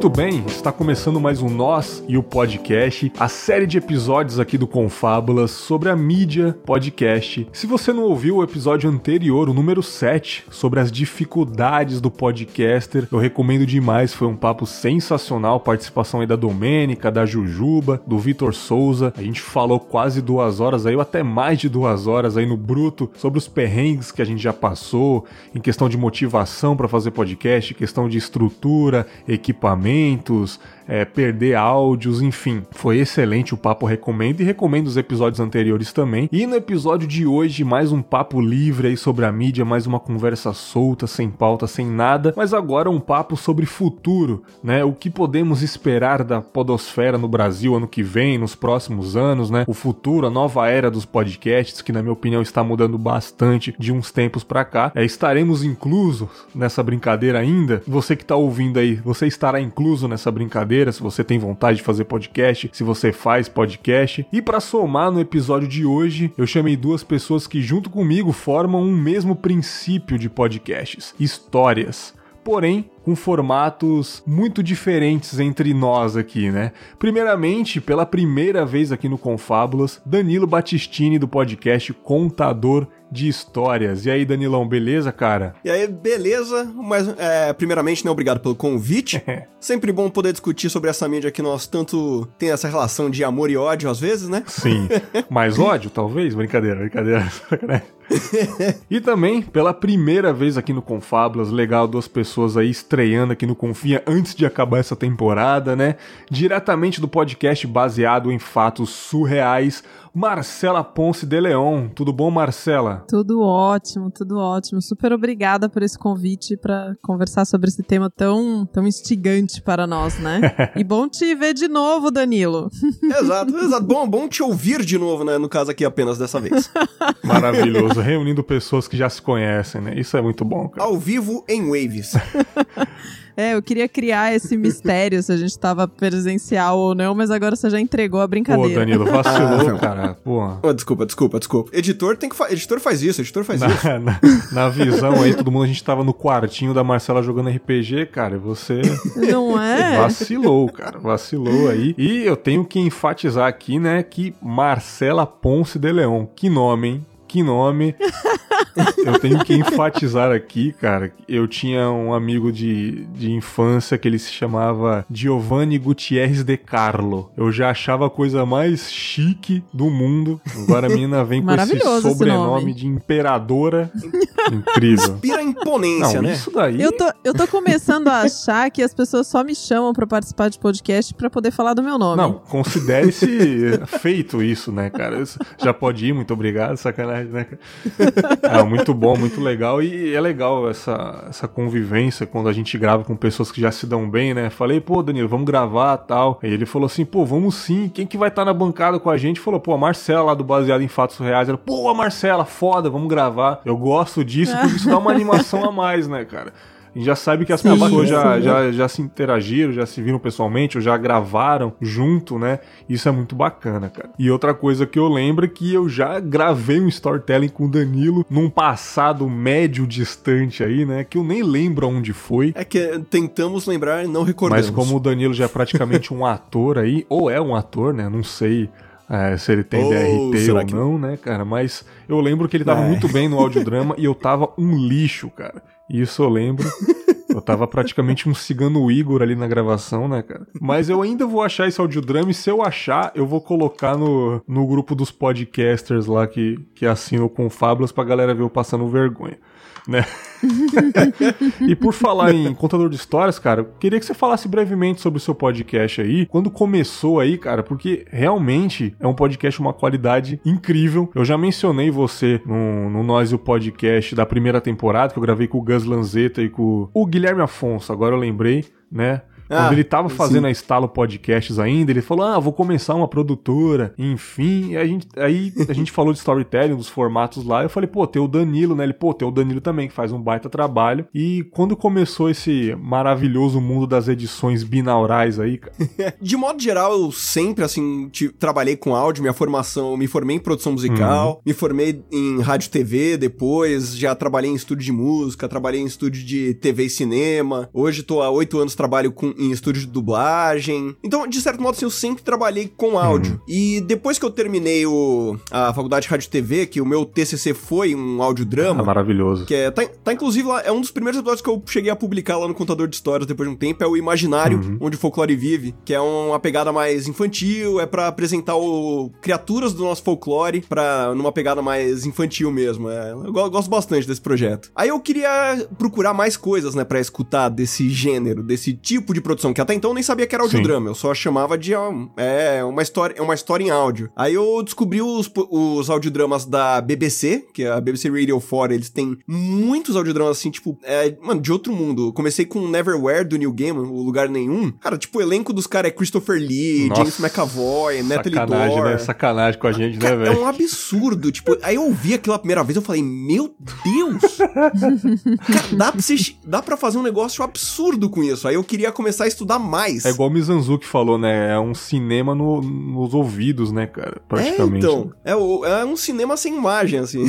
Muito bem, está começando mais um Nós e o Podcast, a série de episódios aqui do Confábulas sobre a mídia podcast. Se você não ouviu o episódio anterior, o número 7, sobre as dificuldades do podcaster, eu recomendo demais, foi um papo sensacional, participação aí da Domênica, da Jujuba, do Vitor Souza. A gente falou quase duas horas aí, ou até mais de duas horas aí no bruto, sobre os perrengues que a gente já passou, em questão de motivação para fazer podcast, questão de estrutura, é, perder áudios, enfim. Foi excelente o papo, recomendo e recomendo os episódios anteriores também. E no episódio de hoje, mais um papo livre aí sobre a mídia, mais uma conversa solta, sem pauta, sem nada, mas agora um papo sobre futuro, né? O que podemos esperar da podosfera no Brasil ano que vem, nos próximos anos, né? O futuro, a nova era dos podcasts, que na minha opinião está mudando bastante de uns tempos para cá. É, estaremos inclusos nessa brincadeira ainda? Você que está ouvindo aí, você estará incluso nessa brincadeira? Se você tem vontade de fazer podcast, se você faz podcast. E para somar no episódio de hoje, eu chamei duas pessoas que junto comigo formam um mesmo princípio de podcasts: histórias. Porém, com formatos muito diferentes entre nós aqui, né? Primeiramente, pela primeira vez aqui no Confábulas, Danilo Battistini do podcast Contador de Histórias. E aí, Danilão, beleza, cara? E aí, beleza? Mas, é, primeiramente, né, obrigado pelo convite. Sempre bom poder discutir sobre essa mídia que nós tanto tem essa relação de amor e ódio às vezes, né? Sim. Mais ódio, talvez? Brincadeira, brincadeira. e também, pela primeira vez aqui no Confábulas, legal, duas pessoas aí estreando aqui no Confia antes de acabar essa temporada, né? Diretamente do podcast baseado em fatos surreais, Marcela Ponce de Leon. Tudo bom, Marcela? Tudo ótimo, tudo ótimo. Super obrigada por esse convite para conversar sobre esse tema tão, tão instigante para nós, né? e bom te ver de novo, Danilo. exato, exato. Bom, bom te ouvir de novo, né? No caso aqui apenas dessa vez. Maravilhoso. Reunindo pessoas que já se conhecem, né? Isso é muito bom, cara. Ao vivo em Waves. É, eu queria criar esse mistério se a gente tava presencial ou não, mas agora você já entregou a brincadeira. Pô, Danilo, vacilou, cara. Pô. Oh, desculpa, desculpa, desculpa. Editor tem que fa... editor faz isso, editor faz na, isso. Na, na, visão aí, todo mundo, a gente tava no quartinho da Marcela jogando RPG, cara, e você... Não é? Vacilou, cara, vacilou aí. E eu tenho que enfatizar aqui, né, que Marcela Ponce de Leon, que nome, hein? Que nome. eu tenho que enfatizar aqui, cara. Eu tinha um amigo de, de infância que ele se chamava Giovanni Gutierrez de Carlo. Eu já achava a coisa mais chique do mundo. Agora a menina vem com esse sobrenome esse de imperadora. Incrível. Inspira imponência, Não, né? Isso daí. Eu tô, eu tô começando a achar que as pessoas só me chamam para participar de podcast para poder falar do meu nome. Não, considere-se feito isso, né, cara? Já pode ir, muito obrigado, sacanagem, né? É muito bom, muito legal. E é legal essa, essa convivência quando a gente grava com pessoas que já se dão bem, né? Falei, pô, Danilo, vamos gravar tal. Aí ele falou assim, pô, vamos sim. Quem que vai estar tá na bancada com a gente? Falou, pô, a Marcela lá do Baseado em Fatos Reais. Ela, pô, a Marcela, foda, vamos gravar. Eu gosto disso, porque isso dá uma animação a mais, né, cara? A gente já sabe que as sim, pessoas já, já, já se interagiram, já se viram pessoalmente, ou já gravaram junto, né? Isso é muito bacana, cara. E outra coisa que eu lembro é que eu já gravei um storytelling com o Danilo num passado médio distante aí, né? Que eu nem lembro onde foi. É que tentamos lembrar e não recordamos. Mas como o Danilo já é praticamente um ator aí, ou é um ator, né? Não sei. É, se ele tem oh, DRT ou não, né, cara? Mas eu lembro que ele tava é. muito bem no audiodrama e eu tava um lixo, cara. Isso eu lembro. Eu tava praticamente um cigano Igor ali na gravação, né, cara? Mas eu ainda vou achar esse audiodrama e se eu achar, eu vou colocar no, no grupo dos podcasters lá que, que assinam com Fábulas pra galera ver eu passando vergonha né? E por falar em contador de histórias, cara, queria que você falasse brevemente sobre o seu podcast aí, quando começou aí, cara, porque realmente é um podcast uma qualidade incrível. Eu já mencionei você no, no Nós e o Podcast da primeira temporada, que eu gravei com o Gus Lanzetta e com o Guilherme Afonso, agora eu lembrei, né? Quando ah, ele tava fazendo sim. a Estalo Podcasts ainda, ele falou: Ah, vou começar uma produtora, enfim. A gente, aí a gente falou de storytelling, dos formatos lá. Eu falei, pô, tem o Danilo, né? Ele, pô, tem o Danilo também, que faz um baita trabalho. E quando começou esse maravilhoso mundo das edições binaurais aí, cara? de modo geral, eu sempre, assim, trabalhei com áudio, minha formação, me formei em produção musical, uhum. me formei em rádio TV depois, já trabalhei em estúdio de música, trabalhei em estúdio de TV e cinema. Hoje tô há oito anos trabalho com em estúdio de dublagem. Então, de certo modo, assim, eu sempre trabalhei com áudio. Uhum. E depois que eu terminei o, a faculdade de rádio e TV, que o meu TCC foi um audiodrama. Ah, maravilhoso. Que é, tá, tá inclusive lá, é um dos primeiros episódios que eu cheguei a publicar lá no Contador de Histórias depois de um tempo, é o Imaginário, uhum. onde o folclore vive, que é uma pegada mais infantil, é para apresentar o criaturas do nosso folclore para numa pegada mais infantil mesmo. É, eu gosto bastante desse projeto. Aí eu queria procurar mais coisas, né, para escutar desse gênero, desse tipo de produção, que até então eu nem sabia que era audiodrama, Sim. eu só chamava de é, uma história, é uma história em áudio. Aí eu descobri os, os audiodramas da BBC, que é a BBC Radio 4, eles têm muitos audiodramas assim, tipo, é, mano, de outro mundo. comecei com Neverwhere do New Game, o Lugar Nenhum. Cara, tipo, o elenco dos caras é Christopher Lee, Nossa, James McAvoy, Natalie Sacanagem, né? Sacanagem com a gente, né, velho? É um absurdo. tipo, aí eu ouvi aquilo a primeira vez, eu falei, meu Deus! cara, dá pra, dá pra fazer um negócio absurdo com isso. Aí eu queria começar a estudar mais. É igual o Mizanzuki falou, né? É um cinema no, nos ouvidos, né, cara? Praticamente. É, então. É, é um cinema sem imagem, assim.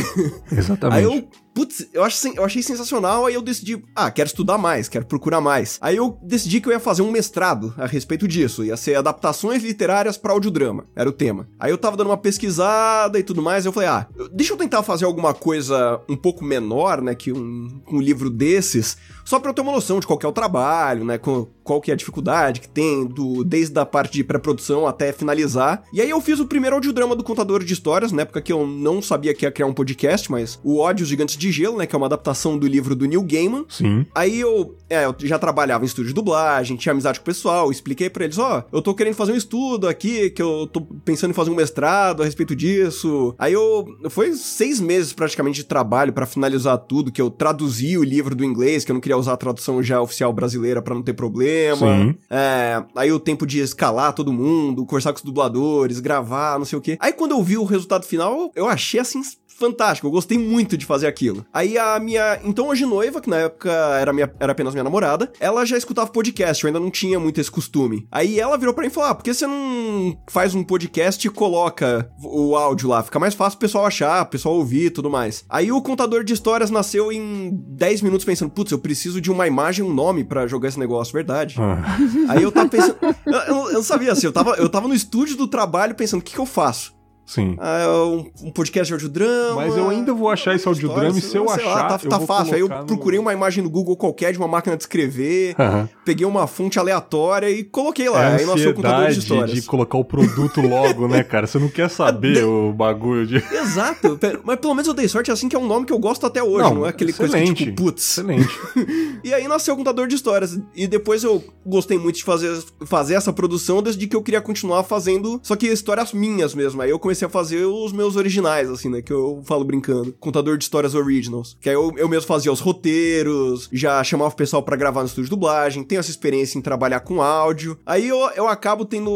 Exatamente. Aí eu Putz, eu, acho, eu achei sensacional, aí eu decidi, ah, quero estudar mais, quero procurar mais. Aí eu decidi que eu ia fazer um mestrado a respeito disso, ia ser adaptações literárias para audiodrama, era o tema. Aí eu tava dando uma pesquisada e tudo mais, eu falei, ah, deixa eu tentar fazer alguma coisa um pouco menor, né, que um, um livro desses, só pra eu ter uma noção de qual é o trabalho, né, qual que é a dificuldade que tem, do, desde a parte de pré-produção até finalizar. E aí eu fiz o primeiro audiodrama do Contador de Histórias, na época que eu não sabia que ia criar um podcast, mas o Ódio Gigantes de Gelo, né? Que é uma adaptação do livro do Neil Gaiman. Sim. Aí eu, é, eu já trabalhava em estúdio de dublagem, tinha amizade com o pessoal, expliquei para eles, ó, oh, eu tô querendo fazer um estudo aqui, que eu tô pensando em fazer um mestrado a respeito disso. Aí eu, foi seis meses praticamente de trabalho para finalizar tudo, que eu traduzi o livro do inglês, que eu não queria usar a tradução já oficial brasileira para não ter problema. Sim. É, aí o tempo de escalar todo mundo, conversar com os dubladores, gravar, não sei o quê. Aí quando eu vi o resultado final, eu achei assim fantástico, eu gostei muito de fazer aquilo. Aí a minha, então hoje noiva, que na época era, minha, era apenas minha namorada, ela já escutava podcast, eu ainda não tinha muito esse costume. Aí ela virou pra mim e falou, ah, por que você não faz um podcast e coloca o áudio lá? Fica mais fácil o pessoal achar, o pessoal ouvir e tudo mais. Aí o contador de histórias nasceu em 10 minutos pensando, putz, eu preciso de uma imagem, um nome para jogar esse negócio, verdade. Ah. Aí eu tava pensando, eu, eu, eu, sabia assim, eu tava, eu tava no estúdio do trabalho pensando, o que que eu faço? Sim. Ah, um, um, podcast de audiodrama. Mas eu ainda vou achar esse audiodrama e se eu achar. Lá, tá, tá fácil. Aí eu procurei no... uma imagem no Google qualquer de uma máquina de escrever, peguei uma fonte aleatória e coloquei lá. É aí nasceu o contador de histórias. de colocar o produto logo, né, cara? Você não quer saber de... o bagulho de. Exato. Mas pelo menos eu dei sorte assim que é um nome que eu gosto até hoje, não, não é aquele excelente, coisa que, tipo, putz. Excelente. e aí nasceu o contador de histórias. E depois eu gostei muito de fazer, fazer essa produção desde que eu queria continuar fazendo, só que histórias minhas mesmo. Aí eu comecei a fazer os meus originais, assim, né? Que eu falo brincando. Contador de histórias originals. Que aí eu, eu mesmo fazia os roteiros, já chamava o pessoal para gravar no estúdio de dublagem, tenho essa experiência em trabalhar com áudio. Aí eu, eu acabo tendo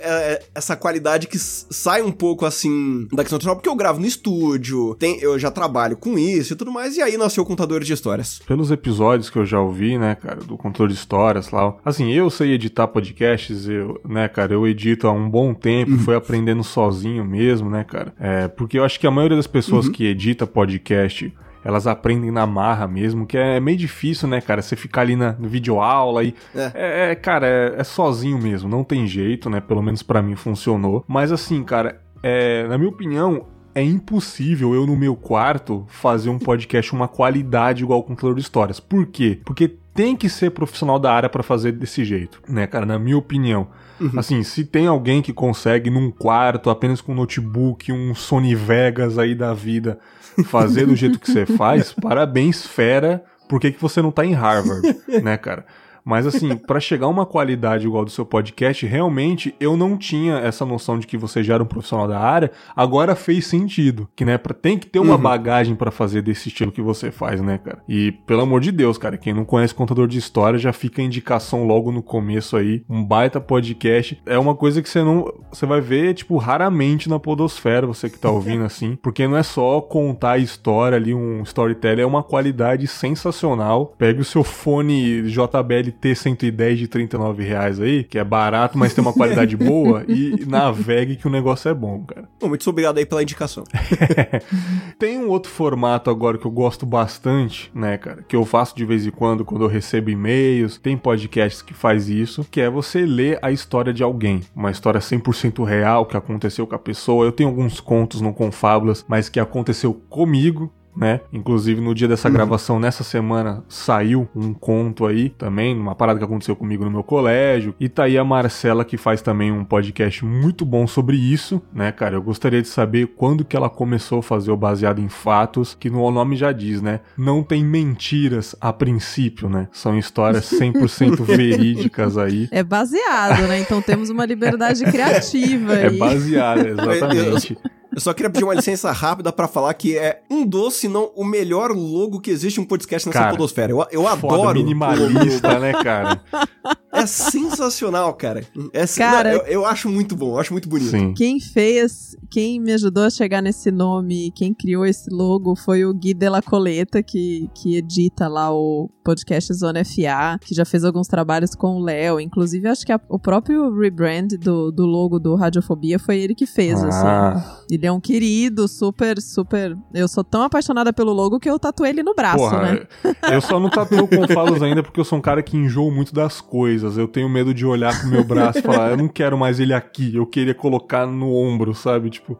é, é essa qualidade que sai um pouco, assim, da questão porque eu gravo no estúdio, tem, eu já trabalho com isso e tudo mais, e aí nasceu o Contador de Histórias. Pelos episódios que eu já ouvi, né, cara, do Contador de Histórias lá, assim, eu sei editar podcasts, eu, né, cara, eu edito há um bom tempo, uhum. fui aprendendo sozinho mesmo, né, cara? É, porque eu acho que a maioria das pessoas uhum. que edita podcast elas aprendem na marra mesmo, que é meio difícil, né, cara? Você ficar ali na videoaula e. É. é, é cara, é, é, sozinho mesmo, não tem jeito, né? Pelo menos para mim funcionou. Mas assim, cara, é, na minha opinião, é impossível eu no meu quarto fazer um podcast uma qualidade igual o Contador de Histórias. Por quê? Porque tem que ser profissional da área para fazer desse jeito, né, cara? Na minha opinião. Uhum. Assim, se tem alguém que consegue num quarto, apenas com um notebook, um Sony Vegas aí da vida, fazer do jeito que você faz, parabéns, fera. Por que, que você não tá em Harvard, né, cara? Mas assim, para chegar a uma qualidade igual do seu podcast, realmente eu não tinha essa noção de que você já era um profissional da área. Agora fez sentido, que né, pra, tem que ter uma uhum. bagagem para fazer desse estilo que você faz, né, cara? E pelo amor de Deus, cara, quem não conhece contador de história já fica a indicação logo no começo aí, um baita podcast. É uma coisa que você não, você vai ver tipo raramente na podosfera, você que tá ouvindo assim, porque não é só contar a história ali, um storytelling, é uma qualidade sensacional. Pegue o seu fone JBL T110 de 39 reais aí, que é barato, mas tem uma qualidade boa, e navegue que o negócio é bom, cara. Bom, muito obrigado aí pela indicação. tem um outro formato agora que eu gosto bastante, né, cara, que eu faço de vez em quando, quando eu recebo e-mails, tem podcasts que faz isso, que é você ler a história de alguém, uma história 100% real que aconteceu com a pessoa. Eu tenho alguns contos no Confábulas, mas que aconteceu comigo, né? Inclusive no dia dessa uhum. gravação, nessa semana, saiu um conto aí também, uma parada que aconteceu comigo no meu colégio. E tá aí a Marcela que faz também um podcast muito bom sobre isso, né, cara? Eu gostaria de saber quando que ela começou a fazer o baseado em fatos, que no nome já diz, né? Não tem mentiras a princípio, né? São histórias 100% verídicas aí. É baseado, né? Então temos uma liberdade criativa é aí. É baseado, exatamente. Eu só queria pedir uma licença rápida para falar que é um doce, não o melhor logo que existe um podcast nessa cara, podosfera. Eu, eu adoro. minimalista, né, cara? É sensacional, cara. É, cara não, eu, eu, acho muito bom, eu acho muito bonito. Sim. Quem fez, quem me ajudou a chegar nesse nome, quem criou esse logo foi o Gui Della Coleta, que, que edita lá o podcast Zona FA, que já fez alguns trabalhos com o Léo. Inclusive, acho que a, o próprio rebrand do, do logo do Radiofobia foi ele que fez, assim. ah. assim. Ele é um querido, super, super. Eu sou tão apaixonada pelo logo que eu tatuei ele no braço, Porra, né? Eu só não tatuo com falos ainda porque eu sou um cara que enjoo muito das coisas coisas. Eu tenho medo de olhar pro meu braço e falar, eu não quero mais ele aqui, eu queria colocar no ombro, sabe? Tipo,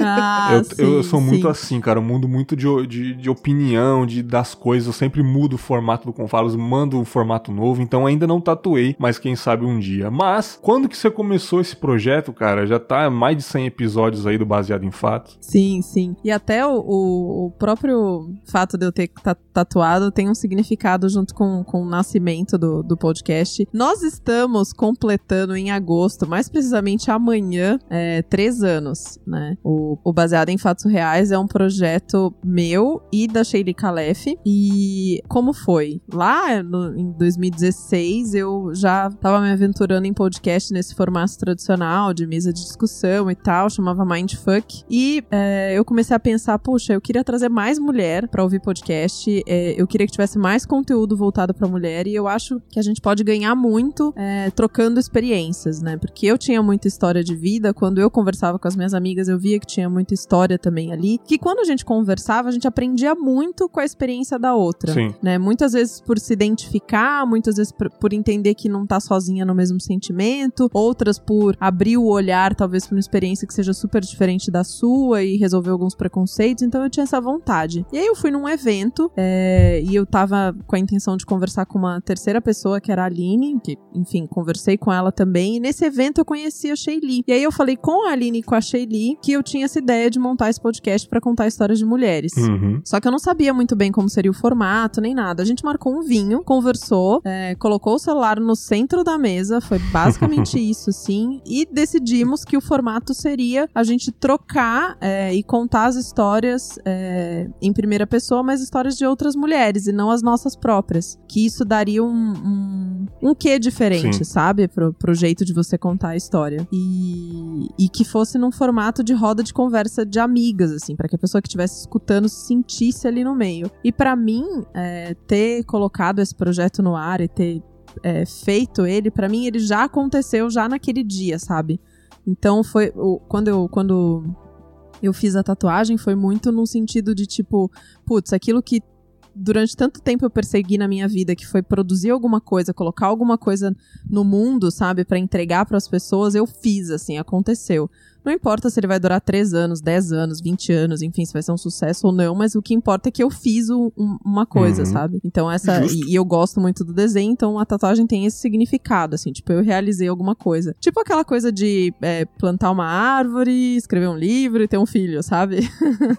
ah, eu, sim, eu sou sim. muito assim, cara. Eu mudo muito de, de, de, opinião, de, das coisas. Eu sempre mudo o formato do Confalos, mando um formato novo. Então ainda não tatuei, mas quem sabe um dia. Mas, quando que você começou esse projeto, cara? Já tá mais de 100 episódios aí do Baseado em Fatos. Sim, sim. E até o, o, o próprio fato de eu ter tatuado tem um significado junto com, com o nascimento do, do podcast. Nós estamos completando em agosto, mais precisamente amanhã, é, três anos, né? O, o, Baseado em Fatos Reais é um projeto meu e da Sheila Calef. E como foi? Lá no, em 2016 eu já tava me aventurando em podcast nesse formato tradicional de mesa de discussão e tal, chamava Mindfuck. E é, eu comecei a pensar, puxa, eu queria trazer mais mulher para ouvir podcast. É, eu queria que tivesse mais conteúdo voltado para mulher e eu acho que a gente pode ganhar muito é, trocando experiências, né? Porque eu tinha muita história de vida, quando eu conversava com as minhas amigas, eu via que tinha muita história também ali, que quando a gente conversava, a gente aprendia muito com a experiência da outra, Sim. né? Muitas vezes por se identificar, muitas vezes por, entender que não tá sozinha no mesmo sentimento, outras por abrir o olhar talvez para uma experiência que seja super diferente da sua e resolver alguns preconceitos, então eu tinha essa vontade. E aí eu fui num evento é, e eu tava com a intenção de conversar com uma terceira pessoa, que era a Aline, que, enfim, conversei com ela também, e nesse evento eu conheci a Shaylee. E aí eu falei com a Aline e com a Shaylee que eu eu tinha essa ideia de montar esse podcast para contar histórias de mulheres. Uhum. Só que eu não sabia muito bem como seria o formato, nem nada. A gente marcou um vinho, conversou, é, colocou o celular no centro da mesa, foi basicamente isso, sim, e decidimos que o formato seria a gente trocar é, e contar as histórias é, em primeira pessoa, mas histórias de outras mulheres e não as nossas próprias. Que isso daria um, um, um quê diferente, sim. sabe? Pro, pro jeito de você contar a história. E, e que fosse num formato de roda roda de conversa de amigas, assim, para que a pessoa que estivesse escutando se sentisse ali no meio. E para mim, é, ter colocado esse projeto no ar e ter é, feito ele, para mim ele já aconteceu já naquele dia, sabe? Então foi o, quando eu quando eu fiz a tatuagem foi muito no sentido de tipo, putz, aquilo que durante tanto tempo eu persegui na minha vida, que foi produzir alguma coisa, colocar alguma coisa no mundo, sabe, para entregar para as pessoas, eu fiz, assim, aconteceu. Não importa se ele vai durar 3 anos, 10 anos, 20 anos, enfim, se vai ser um sucesso ou não, mas o que importa é que eu fiz um, uma coisa, uhum. sabe? Então essa. E, e, eu gosto muito do desenho, então a tatuagem tem esse significado, assim, tipo, eu realizei alguma coisa. Tipo aquela coisa de é, plantar uma árvore, escrever um livro e ter um filho, sabe?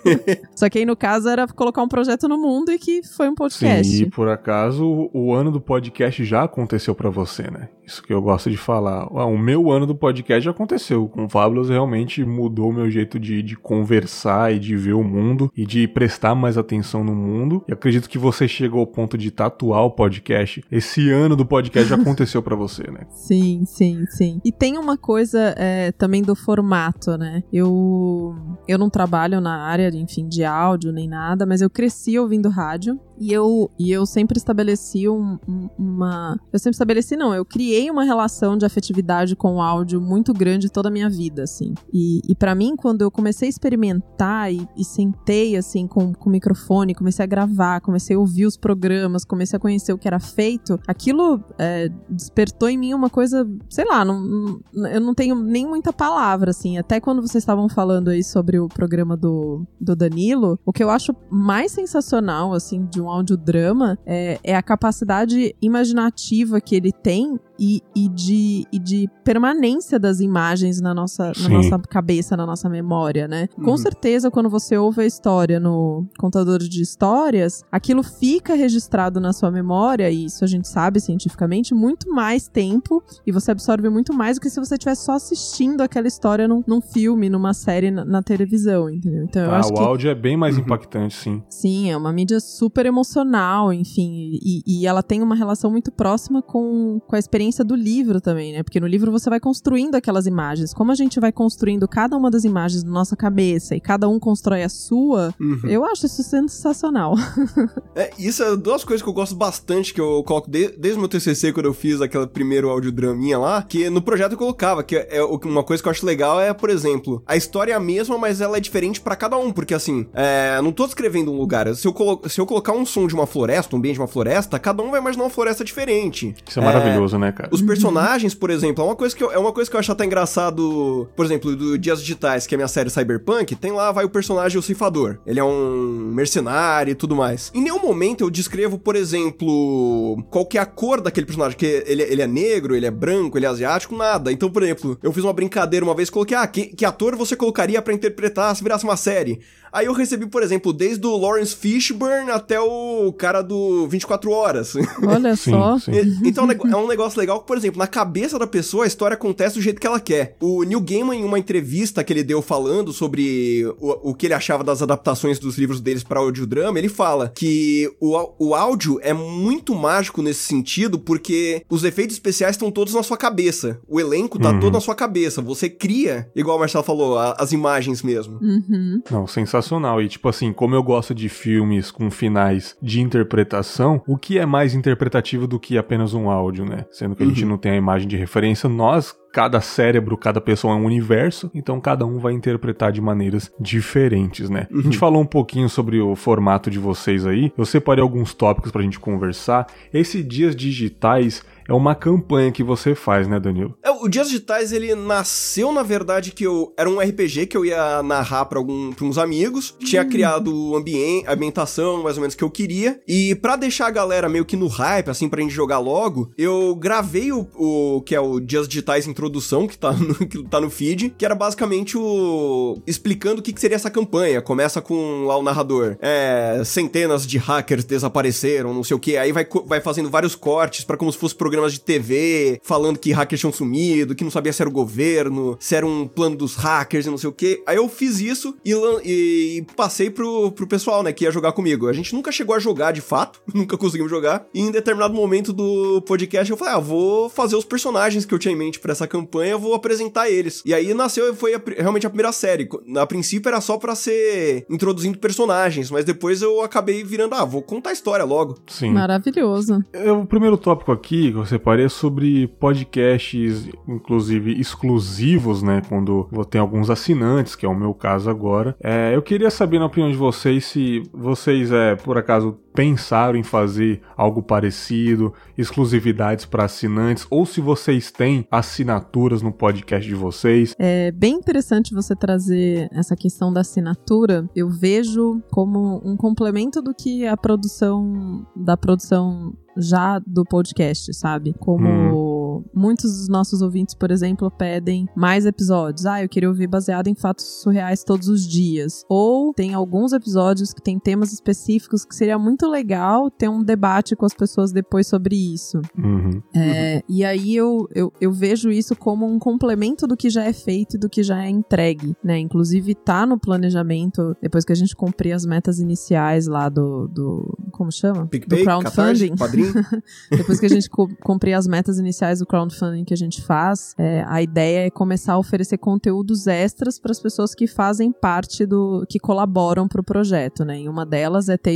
Só que aí no caso era colocar um projeto no mundo e que foi um podcast. Sim, e por acaso o ano do podcast já aconteceu para você, né? Isso que eu gosto de falar. Ah, o meu ano do podcast já aconteceu. Com Fábulas realmente realmente mudou meu jeito de, de conversar e de ver o mundo e de prestar mais atenção no mundo. E acredito que você chegou ao ponto de tatuar o podcast. Esse ano do podcast já aconteceu para você, né? Sim, sim, sim. E tem uma coisa é, também do formato, né? Eu, eu não trabalho na área, enfim, de áudio nem nada, mas eu cresci ouvindo rádio. E eu, e eu sempre estabeleci um, uma. Eu sempre estabeleci, não, eu criei uma relação de afetividade com o áudio muito grande toda a minha vida, assim. E, e para mim, quando eu comecei a experimentar e, e sentei, assim, com, com o microfone, comecei a gravar, comecei a ouvir os programas, comecei a conhecer o que era feito, aquilo é, despertou em mim uma coisa, sei lá, não, eu não tenho nem muita palavra, assim. Até quando vocês estavam falando aí sobre o programa do, do Danilo, o que eu acho mais sensacional, assim, de um audiodrama é, é a capacidade imaginativa que ele tem e, e, de, e de permanência das imagens na nossa, na nossa cabeça, na nossa memória, né? Uhum. Com certeza, quando você ouve a história no contador de histórias, aquilo fica registrado na sua memória, e isso a gente sabe cientificamente, muito mais tempo, e você absorve muito mais do que se você estivesse só assistindo aquela história num, num filme, numa série na, na, televisão, entendeu? Então, eu ah, acho o que... áudio é bem mais uhum. impactante, sim. Sim, é uma mídia super emocional, enfim, e, e ela tem uma relação muito próxima com, com a experiência experiência do livro também, né? Porque no livro você vai construindo aquelas imagens. Como a gente vai construindo cada uma das imagens na nossa cabeça e cada um constrói a sua, uhum. eu acho isso sensacional. é, isso é duas coisas que eu gosto bastante, que eu coloco de, desde o meu TCC, quando eu fiz aquele primeiro audiodraminha lá, que no projeto eu colocava, que é uma coisa que eu acho legal é, por exemplo, a história é a mesma, mas ela é diferente para cada um, porque assim, é, não tô descrevendo um lugar, se eu, se eu colocar um som de uma floresta, um ambiente de uma floresta, cada um vai imaginar uma floresta diferente. Isso é, é maravilhoso, né, cara? Os personagens, por exemplo, é uma coisa que eu, é uma coisa que eu acho até engraçado, por exemplo, do Dias Digitais, que é a minha série Cyberpunk, tem lá vai o personagem o ceifador. Ele é um mercenário e tudo mais. Em nenhum momento eu descrevo, por exemplo, qual que é a cor daquele personagem, que ele, ele é negro, ele é branco, ele é asiático, nada. Então, por exemplo, eu fiz uma brincadeira uma vez, coloquei, ah, que, que ator você colocaria para interpretar se virasse uma série? Aí eu recebi, por exemplo, desde o Lawrence Fishburne até o cara do 24 Horas. Olha só. Sim. então é um negócio legal que, por exemplo, na cabeça da pessoa a história acontece do jeito que ela quer. O Neil Gaiman, em uma entrevista que ele deu falando sobre o, o que ele achava das adaptações dos livros deles para audiodrama, ele fala que o, o áudio é muito mágico nesse sentido porque os efeitos especiais estão todos na sua cabeça. O elenco tá uhum. todo na sua cabeça. Você cria, igual o Marcelo falou, a, as imagens mesmo. Uhum. Não, sensacional sensacional. E, tipo assim, como eu gosto de filmes com finais de interpretação, o que é mais interpretativo do que apenas um áudio, né? Sendo que a uhum. gente não tem a imagem de referência, nós cada cérebro, cada pessoa é um universo, então cada um vai interpretar de maneiras diferentes, né? Uhum. A gente uhum. falou um pouquinho sobre o formato de vocês aí, eu separei alguns tópicos pra gente conversar. Esse Dias Digitais é uma campanha que você faz, né, Danilo? É, o Dias Digitais, ele nasceu, na verdade, que eu... Era um RPG que eu ia narrar pra, algum, pra uns amigos. Tinha hum. criado o ambiente, a ambientação, mais ou menos, que eu queria. E para deixar a galera meio que no hype, assim, pra gente jogar logo, eu gravei o, o que é o Dias Digitais Introdução, que tá, no, que tá no feed, que era basicamente o... explicando o que, que seria essa campanha. Começa com lá o narrador. É... Centenas de hackers desapareceram, não sei o que. Aí vai, vai fazendo vários cortes para como se fosse programas de TV falando que hackers tinham sumido, que não sabia se era o governo, se era um plano dos hackers e não sei o que. Aí eu fiz isso e, e passei pro, pro pessoal, né, que ia jogar comigo. A gente nunca chegou a jogar de fato, nunca conseguimos jogar. E em determinado momento do podcast eu falei, ah, vou fazer os personagens que eu tinha em mente para essa campanha, vou apresentar eles. E aí nasceu, foi a, realmente a primeira série. A princípio era só para ser introduzindo personagens, mas depois eu acabei virando, ah, vou contar a história logo. Sim. Maravilhoso. É, o primeiro tópico aqui, eu separei sobre podcasts, inclusive exclusivos, né? Quando ter alguns assinantes, que é o meu caso agora. É, eu queria saber, na opinião de vocês, se vocês, é, por acaso, pensaram em fazer algo parecido, exclusividades para assinantes, ou se vocês têm assinaturas no podcast de vocês. É bem interessante você trazer essa questão da assinatura. Eu vejo como um complemento do que a produção da produção já do podcast, sabe? Como hum muitos dos nossos ouvintes, por exemplo, pedem mais episódios. Ah, eu queria ouvir baseado em fatos surreais todos os dias. Ou tem alguns episódios que tem temas específicos que seria muito legal ter um debate com as pessoas depois sobre isso. Uhum. É, e aí eu, eu, eu vejo isso como um complemento do que já é feito e do que já é entregue, né? Inclusive tá no planejamento, depois que a gente cumprir as metas iniciais lá do, do como chama? PicPay, do crowdfunding. Catarse, depois que a gente cumprir as metas iniciais do crowdfunding que a gente faz, é, a ideia é começar a oferecer conteúdos extras para as pessoas que fazem parte do, que colaboram para o projeto, né? E uma delas é ter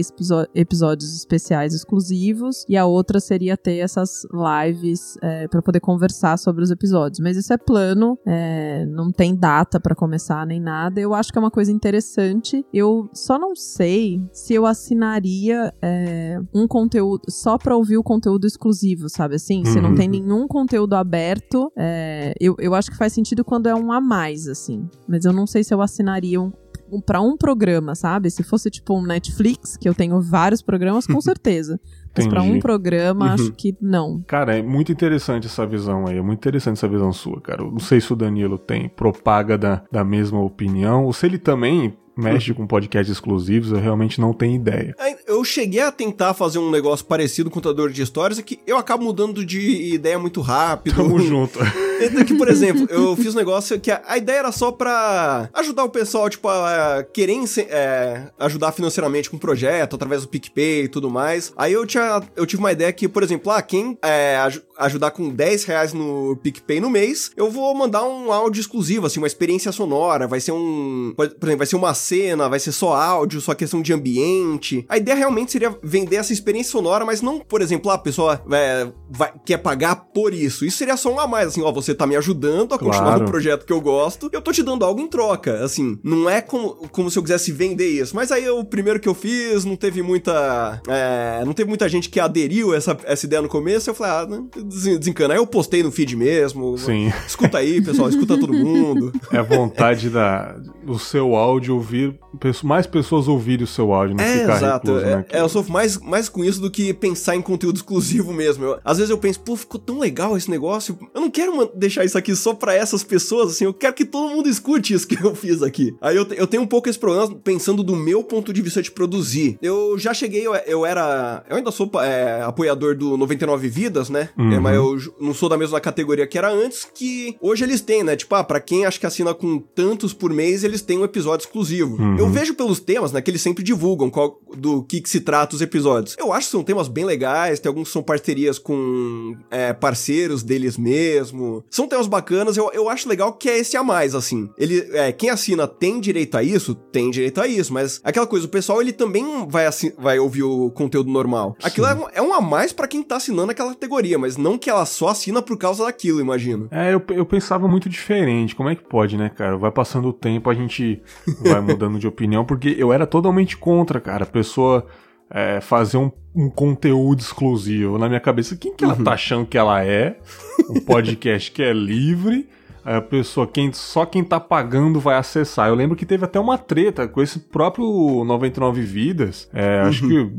episódios especiais exclusivos e a outra seria ter essas lives é, para poder conversar sobre os episódios. Mas isso é plano, é, não tem data para começar nem nada. Eu acho que é uma coisa interessante. Eu só não sei se eu assinaria é, um conteúdo só para ouvir o conteúdo exclusivo, sabe assim? Se não tem uhum. nenhum conteúdo aberto, é, eu, eu acho que faz sentido quando é um a mais, assim. Mas eu não sei se eu assinaria um, um, para um programa, sabe? Se fosse tipo um Netflix, que eu tenho vários programas, com certeza. Mas para um programa, uhum. acho que não. Cara, é muito interessante essa visão aí. É muito interessante essa visão sua, cara. Eu não sei se o Danilo tem, propaga da, da mesma opinião, ou se ele também mexe com podcasts exclusivos, eu realmente não tenho ideia. Eu cheguei a tentar fazer um negócio parecido com o contador de histórias, é que eu acabo mudando de ideia muito rápido. Tamo junto. Então, que, por exemplo, eu fiz um negócio que a, a, ideia era só pra ajudar o pessoal, tipo, a, a querer é, ajudar financeiramente com o projeto, através do PicPay e tudo mais. Aí eu, tinha, eu tive uma ideia que, por exemplo, ah, quem é, aj ajudar com 10 reais no PicPay no mês, eu vou mandar um áudio exclusivo, assim, uma experiência sonora, vai ser um, por exemplo, vai ser uma cena, vai ser só áudio, só questão de ambiente. A ideia realmente seria vender essa experiência sonora, mas não, por exemplo, a pessoa é, vai, quer pagar por isso. Isso seria só um a mais, assim, ó, você tá me ajudando a continuar claro. no projeto que eu gosto, eu tô te dando algo em troca. Assim, não é como, como se eu quisesse vender isso. Mas aí o primeiro que eu fiz, não teve muita. É, não teve muita gente que aderiu a essa, essa ideia no começo. Eu falei, ah, né, desencana. Aí eu postei no feed mesmo. Sim. Escuta aí, pessoal, escuta todo mundo. É a vontade da, do seu áudio ouvir, mais pessoas ouvirem o seu áudio, não é, ficar exato. Recluso, né? É, eu sofro mais, mais com isso do que pensar em conteúdo exclusivo mesmo. Eu, às vezes eu penso, pô, ficou tão legal esse negócio. Eu não quero deixar isso aqui só para essas pessoas, assim, eu quero que todo mundo escute isso que eu fiz aqui. Aí eu, eu tenho um pouco esse problema pensando do meu ponto de vista de produzir. Eu já cheguei, eu, eu era. Eu ainda sou é, apoiador do 99 Vidas, né? Uhum. É, mas eu não sou da mesma categoria que era antes, que hoje eles têm, né? Tipo, ah, pra quem acha que assina com tantos por mês, eles têm um episódio exclusivo. Uhum. Eu vejo pelos temas, né? Que eles sempre divulgam qual, do que, que se trata os episódios. Eu acho que são temas bem legais, tem alguns que são parcerias com é, parceiros deles mesmo. São temas bacanas, eu, eu acho legal que é esse a mais, assim. Ele, é, quem assina tem direito a isso? Tem direito a isso, mas aquela coisa, o pessoal ele também vai, assin vai ouvir o conteúdo normal. Aquilo é um, é um, a mais para quem tá assinando aquela categoria, mas não que ela só assina por causa daquilo, imagino. É, eu, eu pensava muito diferente. Como é que pode, né, cara? Vai passando o tempo, a gente vai mudando de opinião, porque eu era totalmente contra, cara. A pessoa é, fazer um, um, conteúdo exclusivo. Na minha cabeça, quem que ela uhum. tá achando que ela é? Um podcast que é livre. A pessoa, quem, só quem tá pagando vai acessar. Eu lembro que teve até uma treta com esse próprio 99 Vidas. É, uhum. Acho que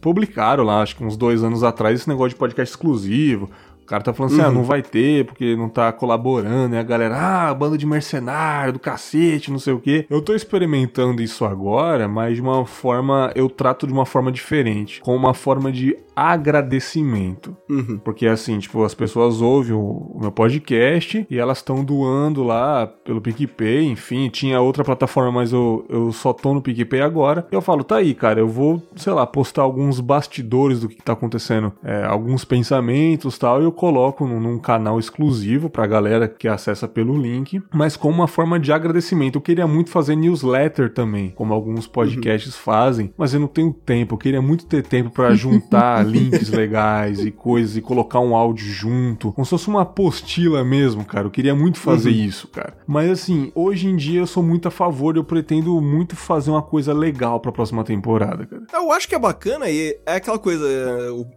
publicaram lá, acho que uns dois anos atrás, esse negócio de podcast exclusivo. O cara tá falando assim, ah, uhum. ah, não vai ter, porque não tá colaborando, e a galera, ah, banda de mercenário, do cacete, não sei o quê. Eu tô experimentando isso agora, mas de uma forma, eu trato de uma forma diferente, com uma forma de agradecimento. Uhum. Porque assim, tipo, as pessoas ouvem o, meu podcast e elas estão doando lá pelo PicPay, enfim, tinha outra plataforma, mas eu, eu só tô no PicPay agora. E eu falo, tá aí, cara, eu vou, sei lá, postar alguns bastidores do que tá acontecendo, é, alguns pensamentos tal, e eu coloco num, num canal exclusivo pra galera que acessa pelo link, mas com uma forma de agradecimento. Eu queria muito fazer newsletter também, como alguns podcasts uhum. fazem, mas eu não tenho tempo. Eu queria muito ter tempo para juntar links legais e coisas e colocar um áudio junto, como se fosse uma apostila mesmo, cara. Eu queria muito fazer uhum. isso, cara. Mas assim, hoje em dia eu sou muito a favor, eu pretendo muito fazer uma coisa legal pra próxima temporada, cara. Eu acho que é bacana e é aquela coisa,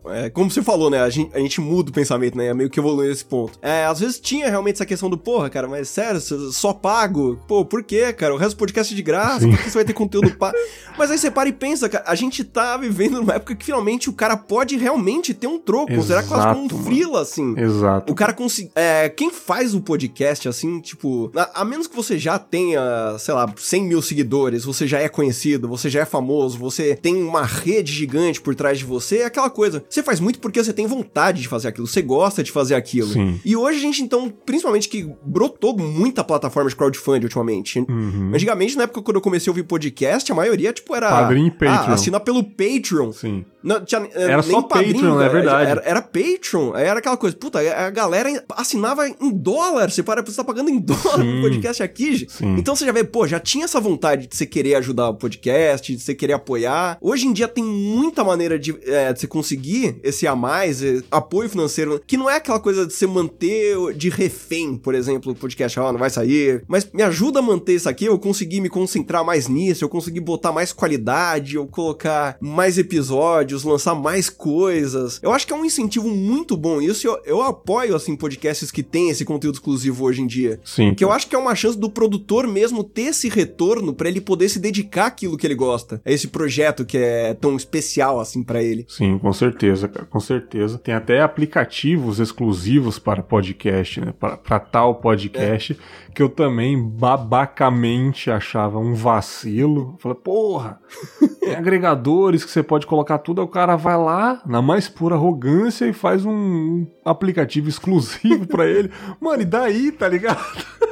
é, como você falou, né? A gente, a gente muda o pensamento aproveita, né? Meio que evolui nesse ponto. É, às vezes tinha realmente essa questão do, porra, cara, mas sério, só pago? Pô, por quê, cara? O resto do podcast é de graça, Sim. por que você vai ter conteúdo pago? mas aí você para e pensa, cara, a gente tá vivendo numa época que finalmente o cara pode realmente ter um troco, considerar quase como um frila, assim. Exato. O cara consegue. É, quem faz o podcast, assim, tipo, a, a menos que você já tenha, sei lá, 100 mil seguidores, você já é conhecido, você já é famoso, você tem uma rede gigante por trás de você, é aquela coisa. Você faz muito porque você tem vontade de fazer aquilo, você gosta de fazer aquilo. Sim. E hoje a gente, então, principalmente que brotou muita plataforma de crowdfunding ultimamente. Uhum. Antigamente, na época quando eu comecei a ouvir podcast, a maioria, tipo, era. Padrinho e Patreon. Ah, assina pelo Patreon. Sim. Não, tinha, eh, era só Patreon, é verdade. Era, era Patreon, era aquela coisa, puta, a galera assinava em dólar, você para, você tá pagando em dólar o podcast aqui. Sim. Então você já vê, pô, já tinha essa vontade de você querer ajudar o podcast, de você querer apoiar. Hoje em dia tem muita maneira de, é, de você conseguir esse a mais, eh, apoio financeiro, que não é aquela coisa de você manter de refém, por exemplo, o podcast, ó, oh, não vai sair, mas me ajuda a manter isso aqui, eu consegui me concentrar mais nisso, eu consegui botar mais qualidade, eu colocar mais episódios, lançar mais coisas. Eu acho que é um incentivo muito bom isso, eu, eu apoio, assim, podcasts que têm esse conteúdo exclusivo hoje em dia. Sim. Que eu acho que é uma chance do produtor mesmo ter esse retorno para ele poder se dedicar àquilo que ele gosta, a esse projeto que é tão especial, assim, para ele. Sim, com certeza, com certeza. Tem até aplicativos exclusivos para podcast, né, para tal podcast, é. que eu também babacamente achava um vacilo. Falei, porra, tem agregadores que você pode colocar tudo, o cara vai lá, na mais pura arrogância, e faz um aplicativo exclusivo para ele. Mano, e daí, tá ligado?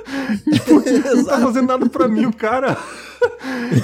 tipo, não tá fazendo nada pra mim, o cara.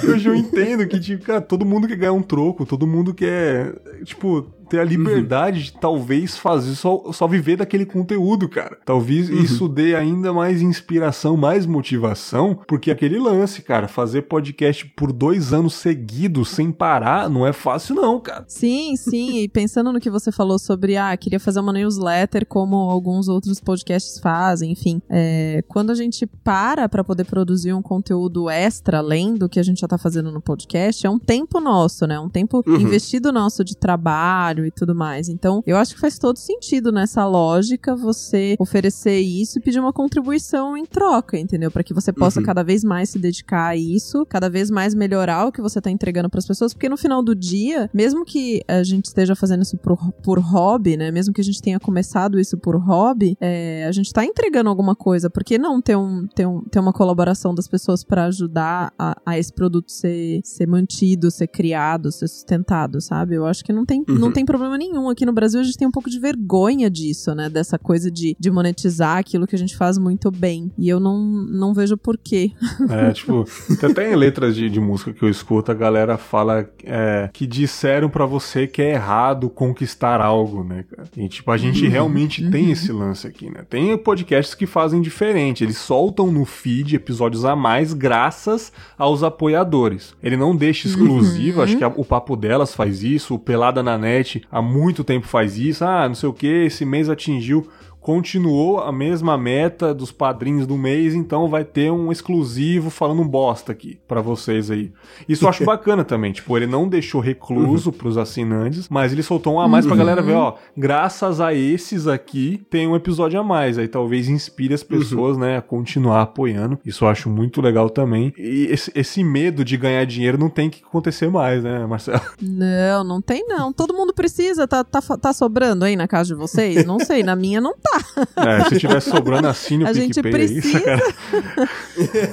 Hoje eu entendo que, tipo, cara, todo mundo quer ganhar um troco, todo mundo quer, tipo, ter a liberdade uhum. de talvez fazer só, só viver daquele conteúdo, cara. Talvez uhum. isso dê ainda mais inspiração, mais motivação, porque aquele lance, cara, fazer podcast por dois anos seguidos sem parar não é fácil, não, cara. Sim, sim. E pensando no que você falou sobre, ah, queria fazer uma newsletter como alguns outros podcasts fazem, enfim. É, quando a gente para para poder produzir um conteúdo extra, além do que a gente já tá fazendo no podcast, é um tempo nosso, né? Um tempo uhum. investido nosso de trabalho e tudo mais. Então, eu acho que faz todo sentido nessa lógica você oferecer isso e pedir uma contribuição em troca, entendeu? Para que você possa uhum. cada vez mais se dedicar a isso, cada vez mais melhorar o que você tá entregando para as pessoas, porque no final do dia, mesmo que a gente esteja fazendo isso por, por hobby, né? Mesmo que a gente tenha começado isso por hobby, é, a gente tá entregando alguma coisa, porque não ter, um, ter, um, ter uma colaboração das pessoas para ajudar a, a, esse produto ser, ser mantido, ser criado, ser sustentado, sabe? Eu acho que não tem, uhum. não tem problema nenhum. Aqui no Brasil a gente tem um pouco de vergonha disso, né? Dessa coisa de, de monetizar aquilo que a gente faz muito bem. E eu não, não vejo porquê. É, tipo, tem até em letras de, de música que eu escuto, a galera fala é, que disseram para você que é errado conquistar algo, né, cara? E, tipo, a gente uhum. realmente uhum. tem esse lance aqui, né? Tem podcasts que fazem diferente. Eles soltam no feed episódios a mais graças aos apoiadores. Ele não deixa exclusivo, uhum. acho que a, o Papo Delas faz isso, o Pelada na Net há muito tempo faz isso. Ah, não sei o que, esse mês atingiu continuou a mesma meta dos padrinhos do mês, então vai ter um exclusivo falando um bosta aqui para vocês aí. Isso eu acho bacana também, tipo, ele não deixou recluso uhum. pros assinantes, mas ele soltou um a mais uhum. pra galera ver, ó, graças a esses aqui tem um episódio a mais, aí talvez inspire as pessoas, uhum. né, a continuar apoiando. Isso eu acho muito legal também. E esse, esse medo de ganhar dinheiro não tem que acontecer mais, né, Marcelo? Não, não tem não. Todo mundo precisa, tá, tá, tá sobrando aí na casa de vocês? Não sei, na minha não tá. É, se tivesse sobrando, assine o a gente precisa. Aí,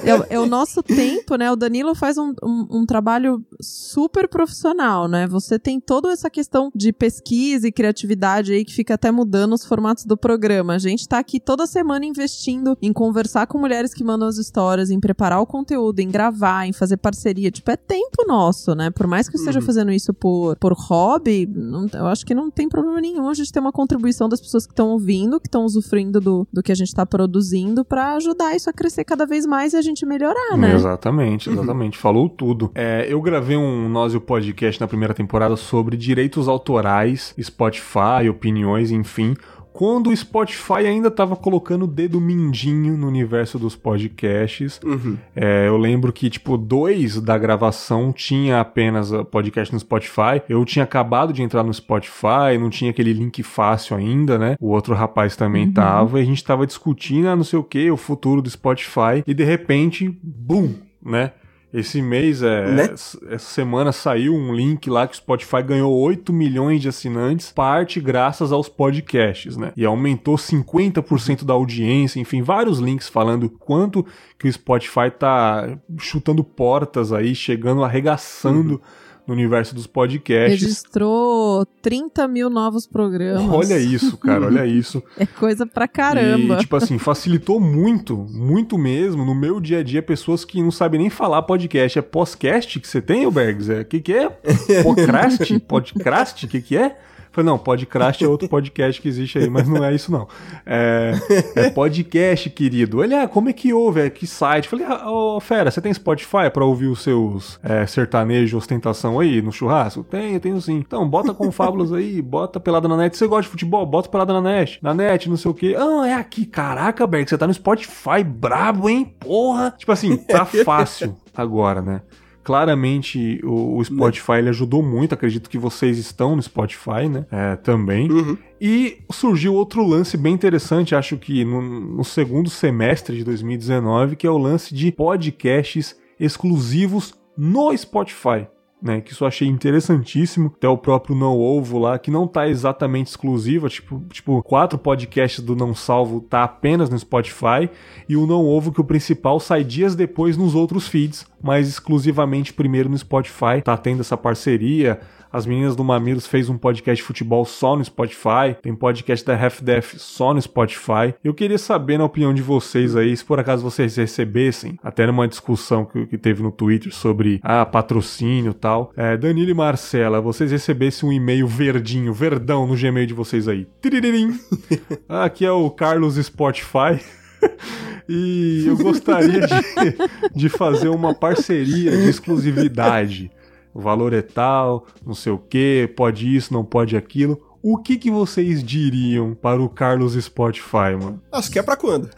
é, é, o nosso tempo, né? O Danilo faz um, um, um, trabalho super profissional, né? Você tem toda essa questão de pesquisa e criatividade aí que fica até mudando os formatos do programa. A gente tá aqui toda semana investindo em conversar com mulheres que mandam as histórias, em preparar o conteúdo, em gravar, em fazer parceria. Tipo, é tempo nosso, né? Por mais que eu esteja uhum. fazendo isso por, por hobby, não, eu acho que não tem problema nenhum a gente ter uma contribuição das pessoas que estão ouvindo, que estão usufruindo do, do que a gente está produzindo para ajudar isso a crescer cada vez mais e a gente melhorar, né? Exatamente, exatamente. Uhum. Falou tudo. É, eu gravei um Nós e o Podcast na primeira temporada sobre direitos autorais, Spotify, opiniões, enfim quando o Spotify ainda estava colocando o dedo mindinho no universo dos podcasts. Uhum. É, eu lembro que, tipo, dois da gravação tinha apenas podcast no Spotify. Eu tinha acabado de entrar no Spotify, não tinha aquele link fácil ainda, né? O outro rapaz também uhum. tava, e a gente tava discutindo, ah, não sei o que, o futuro do Spotify, e de repente, bum, né? Esse mês, é, né? essa semana saiu um link lá que o Spotify ganhou 8 milhões de assinantes, parte graças aos podcasts, né? E aumentou 50% da audiência, enfim, vários links falando quanto que o Spotify tá chutando portas aí, chegando, arregaçando. Uhum no universo dos podcasts. Registrou 30 mil novos programas. Olha isso, cara, olha isso. É coisa pra caramba. E, tipo assim, facilitou muito, muito mesmo, no meu dia a dia, pessoas que não sabem nem falar podcast. É podcast que você tem, Bergs? O é, que que é? Podcast? Podcast? O que que é? Falei, não, podcast é outro podcast que existe aí, mas não é isso não. É, é podcast, querido. Ele, ah, como é que ouve? É, que site? Falei, ah, oh, fera, você tem Spotify pra ouvir os seus é, sertanejos ostentação aí no churrasco? Tenho, tenho sim. Então, bota com fábulas aí, bota pelada na net. Você gosta de futebol? Bota pelada na net. Na net, não sei o quê. Ah, é aqui. Caraca, Berg, você tá no Spotify, brabo, hein? Porra. Tipo assim, tá fácil agora, né? Claramente o, o Spotify ele ajudou muito. Acredito que vocês estão no Spotify, né? É, também. Uhum. E surgiu outro lance bem interessante, acho que no, no segundo semestre de 2019, que é o lance de podcasts exclusivos no Spotify né? Que isso eu achei interessantíssimo. Até o próprio Não Ovo lá, que não tá exatamente exclusiva, tipo, tipo, quatro podcasts do Não Salvo tá apenas no Spotify, e o Não Ovo, que o principal sai dias depois nos outros feeds, mas exclusivamente primeiro no Spotify. Tá tendo essa parceria. As meninas do Mamilos fez um podcast de futebol só no Spotify. Tem podcast da Half Def só no Spotify. Eu queria saber, na opinião de vocês aí, se por acaso vocês recebessem, até numa discussão que, que teve no Twitter sobre ah, patrocínio e tal. É, Danilo e Marcela, vocês recebessem um e-mail verdinho, verdão no Gmail de vocês aí. Tiririm. Aqui é o Carlos Spotify. e eu gostaria de, de fazer uma parceria de exclusividade o valor é tal, não sei o que, pode isso, não pode aquilo. O que, que vocês diriam para o Carlos Spotify, mano? Acho que é pra quando?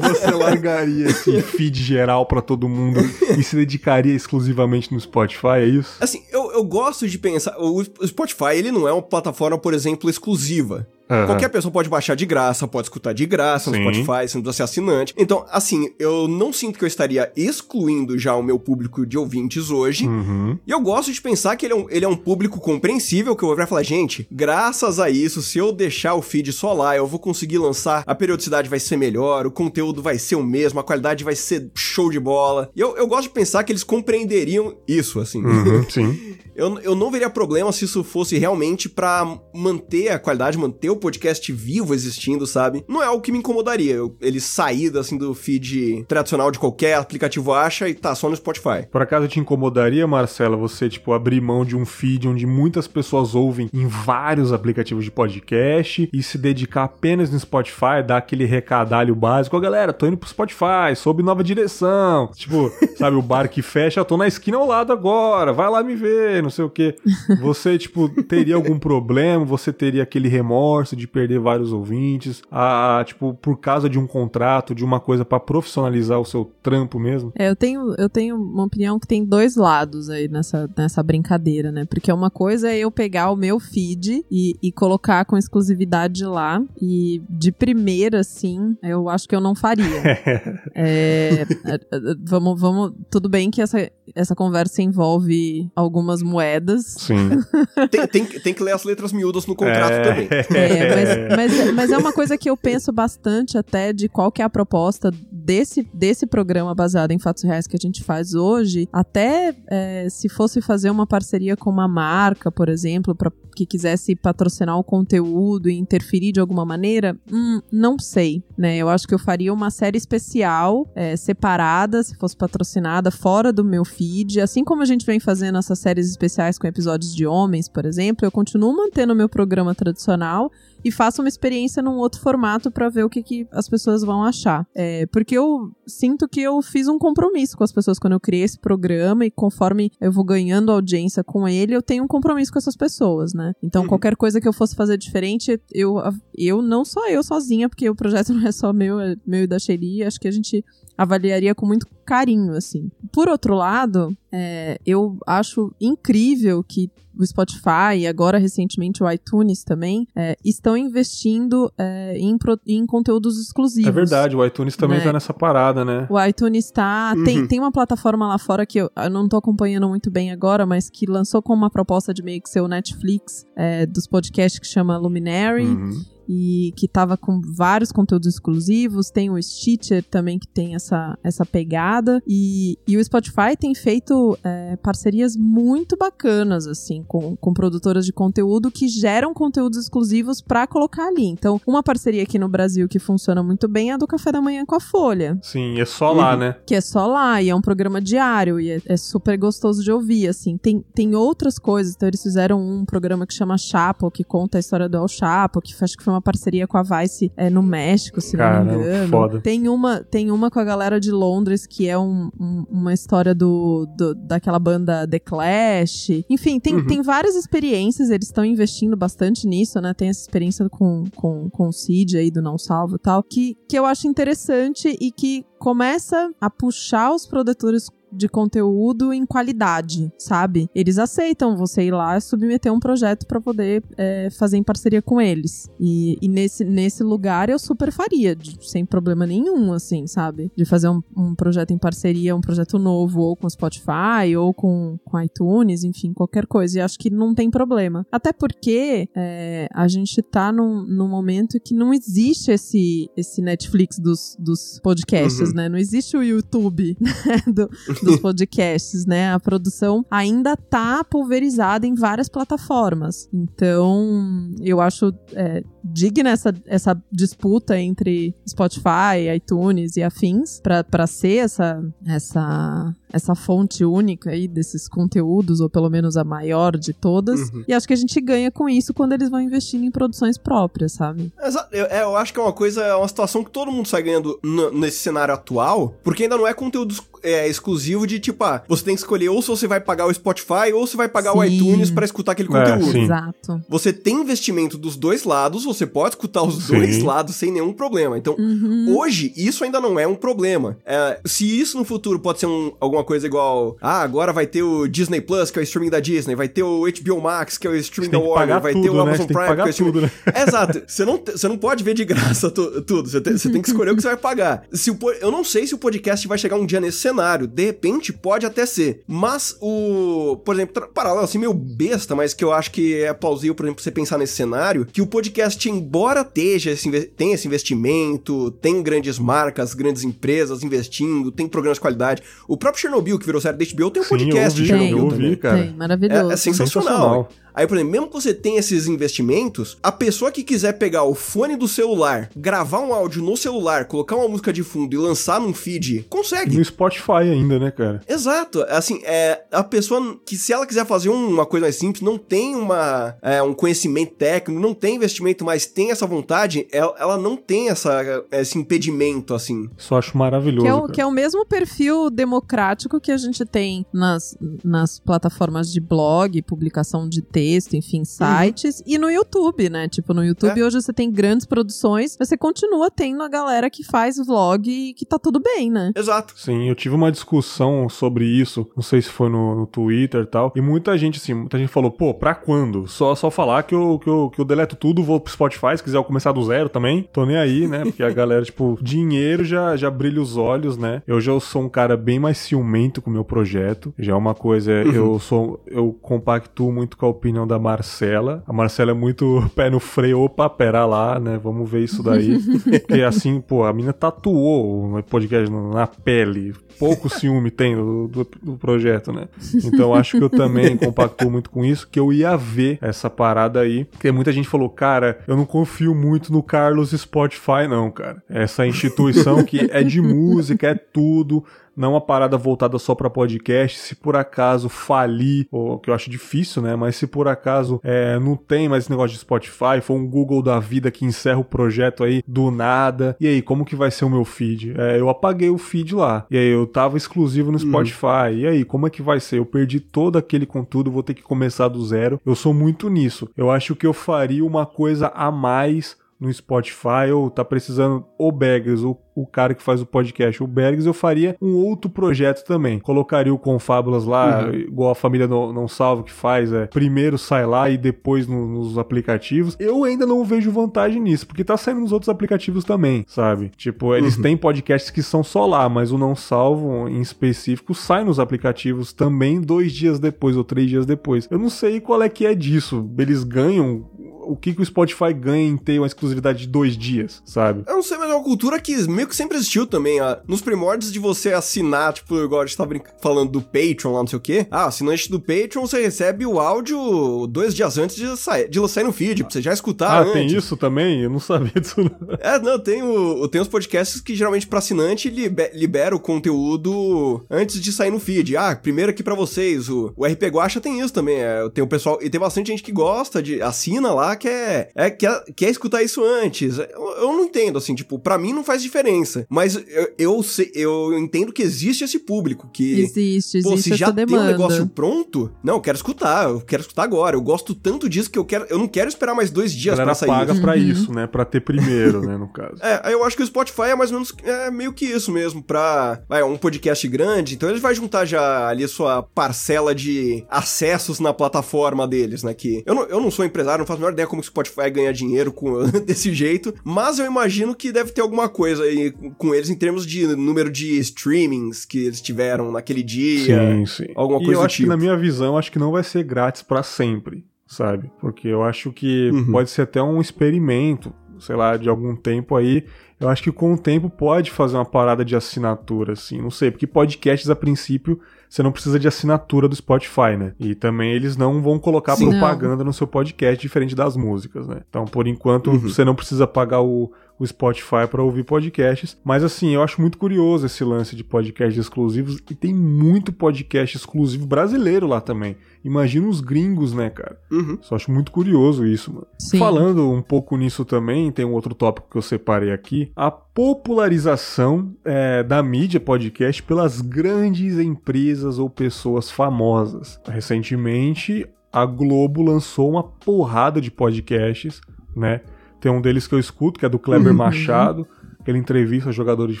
Você largaria esse feed geral para todo mundo e se dedicaria exclusivamente no Spotify, é isso? Assim, eu, eu gosto de pensar. O Spotify, ele não é uma plataforma, por exemplo, exclusiva. Uhum. Qualquer pessoa pode baixar de graça, pode escutar de graça no Sim. Spotify, sem precisar ser assinante. Então, assim, eu não sinto que eu estaria excluindo já o meu público de ouvintes hoje. Uhum. E eu gosto de pensar que ele é, um, ele é um público compreensível, que eu vou falar, gente, graças a isso, se eu deixar o feed só lá, eu vou conseguir lançar, a periodicidade vai ser melhor, o conteúdo vai ser o mesmo, a qualidade vai ser show de bola. E eu, eu gosto de pensar que eles compreenderiam isso, assim. Uhum, sim. eu, eu não veria problema se isso fosse realmente para manter a qualidade, manter o podcast vivo existindo, sabe? Não é algo que me incomodaria. Eu, ele sair assim do feed tradicional de qualquer aplicativo acha e tá só no Spotify. Por acaso te incomodaria, Marcela, você, tipo, abrir mão de um feed onde muitas pessoas ouvem em vários aplicativos de podcast e se dedicar apenas no Spotify, dar aquele recadalho básico, ó, oh, galera, tô indo pro Spotify, sob nova direção. Tipo, sabe, o bar que fecha, tô na esquina ao lado agora, vai lá me ver, não sei o que. Você, tipo, teria algum problema? Você teria aquele remorso de perder vários ouvintes? A, tipo, por causa de um contrato, de uma coisa para profissionalizar o seu trampo mesmo? É, eu tenho, eu tenho uma opinião que tem dois lados aí nessa, nessa brincadeira, né? Porque uma coisa é eu pegar o meu feed e, e colocar com exclusividade lá. E de primeira, assim, eu acho que eu não faria. É, é, é, vamos, vamos. Tudo bem que essa, essa conversa envolve algumas moedas. Sim. tem, tem, tem, que ler as letras miúdas no contrato é... também. É, mas, mas, mas, é uma coisa que eu penso bastante até de qual que é a proposta desse, desse programa baseado em fatos reais que a gente faz hoje. Até é, se fosse fazer uma parceria com uma marca, por exemplo, para que quisesse patrocinar o conteúdo e interferir de alguma maneira, hum, não sei, né? Eu acho que eu faria uma série especial, é, separada, se fosse patrocinada, fora do meu feed. Assim como a gente vem fazendo essas séries especiais com episódios de homens, por exemplo, eu continuo mantendo o meu programa tradicional e faço uma experiência num outro formato para ver o que, que as pessoas vão achar. É, porque eu sinto que eu fiz um compromisso com as pessoas quando eu criei esse programa e conforme eu vou ganhando audiência com ele, eu tenho um compromisso com essas pessoas, né? Então, uhum. qualquer coisa que eu fosse fazer diferente, eu, eu não só eu sozinha, porque o projeto não é só meu, é meu e da Shelly, acho que a gente avaliaria com muito carinho, assim. Por outro lado, é, eu acho incrível que o Spotify e agora recentemente o iTunes também é, estão investindo é, em, pro, em conteúdos exclusivos. É verdade, o iTunes também né? tá nessa parada, né? O iTunes tá. Uhum. Tem, tem uma plataforma lá fora que eu, eu, não tô acompanhando muito bem agora, mas que lançou com uma proposta de meio que ser o Netflix é, dos podcasts que chama Luminary. Uhum e que tava com vários conteúdos exclusivos. Tem o Stitcher também que tem essa, essa pegada. E, e o Spotify tem feito é, parcerias muito bacanas, assim, com, com produtoras de conteúdo que geram conteúdos exclusivos para colocar ali. Então, uma parceria aqui no Brasil que funciona muito bem é a do Café da Manhã com a Folha. Sim, é só lá, né? Que é só lá, e é um programa diário, e é, é super gostoso de ouvir, assim. Tem, tem outras coisas, então eles fizeram um programa que chama Chapo, que conta a história do El Chapo, que acho que foi uma parceria com a Vice é, no México, se Caramba, não me engano. Foda. Tem uma, tem uma com a galera de Londres que é um, um, uma história do, do, daquela banda The Clash. Enfim, tem, uhum. tem várias experiências, eles estão investindo bastante nisso, né? Tem essa experiência com, com, com o Cid aí do Não Salvo e tal, que, que eu acho interessante e que começa a puxar os produtores de conteúdo em qualidade, sabe? Eles aceitam você ir lá e submeter um projeto para poder é, fazer em parceria com eles. E, e, nesse, nesse lugar eu super faria, de, sem problema nenhum, assim, sabe? De fazer um, um, projeto em parceria, um projeto novo, ou com Spotify, ou com, com iTunes, enfim, qualquer coisa. E acho que não tem problema. Até porque é, a gente tá num, num momento que não existe esse, esse Netflix dos, dos podcasts, uhum. Né? Não existe o YouTube né? do, dos podcasts, né? A produção ainda tá pulverizada em várias plataformas. Então, eu acho é, digna essa, essa disputa entre Spotify, iTunes e afins para ser essa, essa essa fonte única aí desses conteúdos, ou pelo menos a maior de todas. Uhum. E acho que a gente ganha com isso quando eles vão investindo em produções próprias, sabe? Exato. Eu, é, eu acho que é uma coisa, é uma situação que todo mundo sai ganhando nesse cenário atual, porque ainda não é conteúdo é, exclusivo de tipo, ah, você tem que escolher ou se você vai pagar o Spotify ou se vai pagar sim. o iTunes para escutar aquele é, conteúdo. Sim. Exato. Você tem investimento dos dois lados, você pode escutar os sim. dois lados sem nenhum problema. Então, uhum. hoje, isso ainda não é um problema. É, se isso no futuro pode ser um, alguma coisa igual, ah, agora vai ter o Disney Plus, que é o streaming da Disney, vai ter o HBO Max, que é o streaming da Warner, vai tudo, ter o né? Amazon né? Prime, que, é o streaming... Tudo, né? Exato. Você não, você não pode ver de graça tu, tudo, você tem, você tem que escolher o que você vai pagar. Se o, eu não sei se o podcast vai chegar um dia nesse cenário, de repente pode até ser, mas o, por exemplo, paralelo assim meio besta, mas que eu acho que é plausível, por exemplo, você pensar nesse cenário, que o podcast, embora esteja esse, tenha esse investimento, tem grandes marcas, grandes empresas investindo, tem programas de qualidade, o próprio Chernobyl, que virou série da HBO, tem um Sim, podcast ouvi, de Chernobyl ouvi, também. Cara. Tem, maravilhoso. É, é sensacional. sensacional. Aí, por exemplo, mesmo que você tenha esses investimentos, a pessoa que quiser pegar o fone do celular, gravar um áudio no celular, colocar uma música de fundo e lançar num feed, consegue. No Spotify ainda, né, cara? Exato. Assim, é a pessoa que se ela quiser fazer uma coisa mais simples, não tem uma é, um conhecimento técnico, não tem investimento, mas tem essa vontade, ela, ela não tem essa, esse impedimento, assim. Só acho maravilhoso. Que é, o, que é o mesmo perfil democrático que a gente tem nas, nas plataformas de blog, publicação de texto texto, enfim, sites, uhum. e no YouTube, né? Tipo, no YouTube é. hoje você tem grandes produções, mas você continua tendo a galera que faz vlog e que tá tudo bem, né? Exato. Sim, eu tive uma discussão sobre isso, não sei se foi no, no Twitter e tal, e muita gente, assim, muita gente falou, pô, pra quando? Só, só falar que eu, que, eu, que eu deleto tudo, vou pro Spotify, se quiser eu começar do zero também, tô nem aí, né? Porque a galera, tipo, dinheiro já, já brilha os olhos, né? Eu já sou um cara bem mais ciumento com o meu projeto, já é uma coisa, uhum. eu sou, eu compactuo muito com a opinião opinião da Marcela. A Marcela é muito pé no freio, opa, pera lá, né? Vamos ver isso daí. Porque assim, pô, a mina tatuou o podcast na pele. Pouco ciúme tem do, do, do projeto, né? Então acho que eu também compactuo muito com isso, que eu ia ver essa parada aí. Porque muita gente falou, cara, eu não confio muito no Carlos Spotify, não, cara. Essa instituição que é de música, é tudo não uma parada voltada só para podcast. Se por acaso falir, o que eu acho difícil, né? Mas se por acaso é, não tem mais esse negócio de Spotify, for um Google da vida que encerra o projeto aí do nada, e aí, como que vai ser o meu feed? É, eu apaguei o feed lá, e aí eu tava exclusivo no uhum. Spotify, e aí, como é que vai ser? Eu perdi todo aquele conteúdo, vou ter que começar do zero. Eu sou muito nisso. Eu acho que eu faria uma coisa a mais no Spotify ou tá precisando o Beggars, o, o cara que faz o podcast, o Bergs, eu faria um outro projeto também. Colocaria o Confábulas lá, uhum. igual a família não, não Salva que faz, é primeiro sai lá e depois no, nos aplicativos. Eu ainda não vejo vantagem nisso, porque tá saindo nos outros aplicativos também, sabe? Tipo, eles uhum. têm podcasts que são só lá, mas o Não Salvo em específico sai nos aplicativos também dois dias depois ou três dias depois. Eu não sei qual é que é disso. Eles ganham o que, que o Spotify ganha em ter uma exclusividade de dois dias, sabe? Eu não sei, mas é uma cultura que meio que sempre existiu também. Ah, nos primórdios de você assinar, tipo, igual a gente tava falando do Patreon lá, não sei o quê. Ah, assinante do Patreon, você recebe o áudio dois dias antes de sair, de sair no feed, pra você já escutar Ah, antes. tem isso também? Eu não sabia disso. Não. É, não, tem, o, tem os podcasts que geralmente pra assinante libera o conteúdo antes de sair no feed. Ah, primeiro aqui pra vocês, o, o RP Guacha tem isso também. É, tem o pessoal, e tem bastante gente que gosta de, assina lá, quer, é, quer, quer escutar isso antes. Eu, eu não entendo, assim, tipo, para mim não faz diferença. Mas eu, eu, sei, eu entendo que existe esse público que. Existe, existe. Pô, se já tem um negócio pronto, não, eu quero escutar, eu quero escutar agora. Eu gosto tanto disso que eu quero. Eu não quero esperar mais dois dias pra sair. paga pra uhum. isso, né? Pra ter primeiro, né, no caso. É, eu acho que o Spotify é mais ou menos é meio que isso mesmo, pra. É um podcast grande, então ele vai juntar já ali a sua parcela de acessos na plataforma deles, né? Que eu não, eu não sou empresário, não faço a menor ideia como que o Spotify ganha dinheiro com, desse jeito, mas eu imagino que deve ter alguma coisa aí com eles em termos de número de streamings que eles tiveram naquele dia. Sim, sim. Alguma coisa e eu acho tipo. que na minha visão, acho que não vai ser grátis para sempre, sabe? Porque eu acho que uhum. pode ser até um experimento, sei lá, de algum tempo aí. Eu acho que com o tempo pode fazer uma parada de assinatura, assim. Não sei, porque podcasts a princípio você não precisa de assinatura do Spotify, né? E também eles não vão colocar Sim, propaganda não. no seu podcast diferente das músicas, né? Então, por enquanto, uhum. você não precisa pagar o, o Spotify para ouvir podcasts. Mas assim, eu acho muito curioso esse lance de podcasts exclusivos e tem muito podcast exclusivo brasileiro lá também. Imagina os gringos, né, cara? Uhum. Só acho muito curioso isso, mano. Sim. Falando um pouco nisso também, tem um outro tópico que eu separei aqui: a popularização é, da mídia podcast pelas grandes empresas ou pessoas famosas. Recentemente, a Globo lançou uma porrada de podcasts, né? Tem um deles que eu escuto, que é do Kleber uhum. Machado. Ele entrevista jogadores de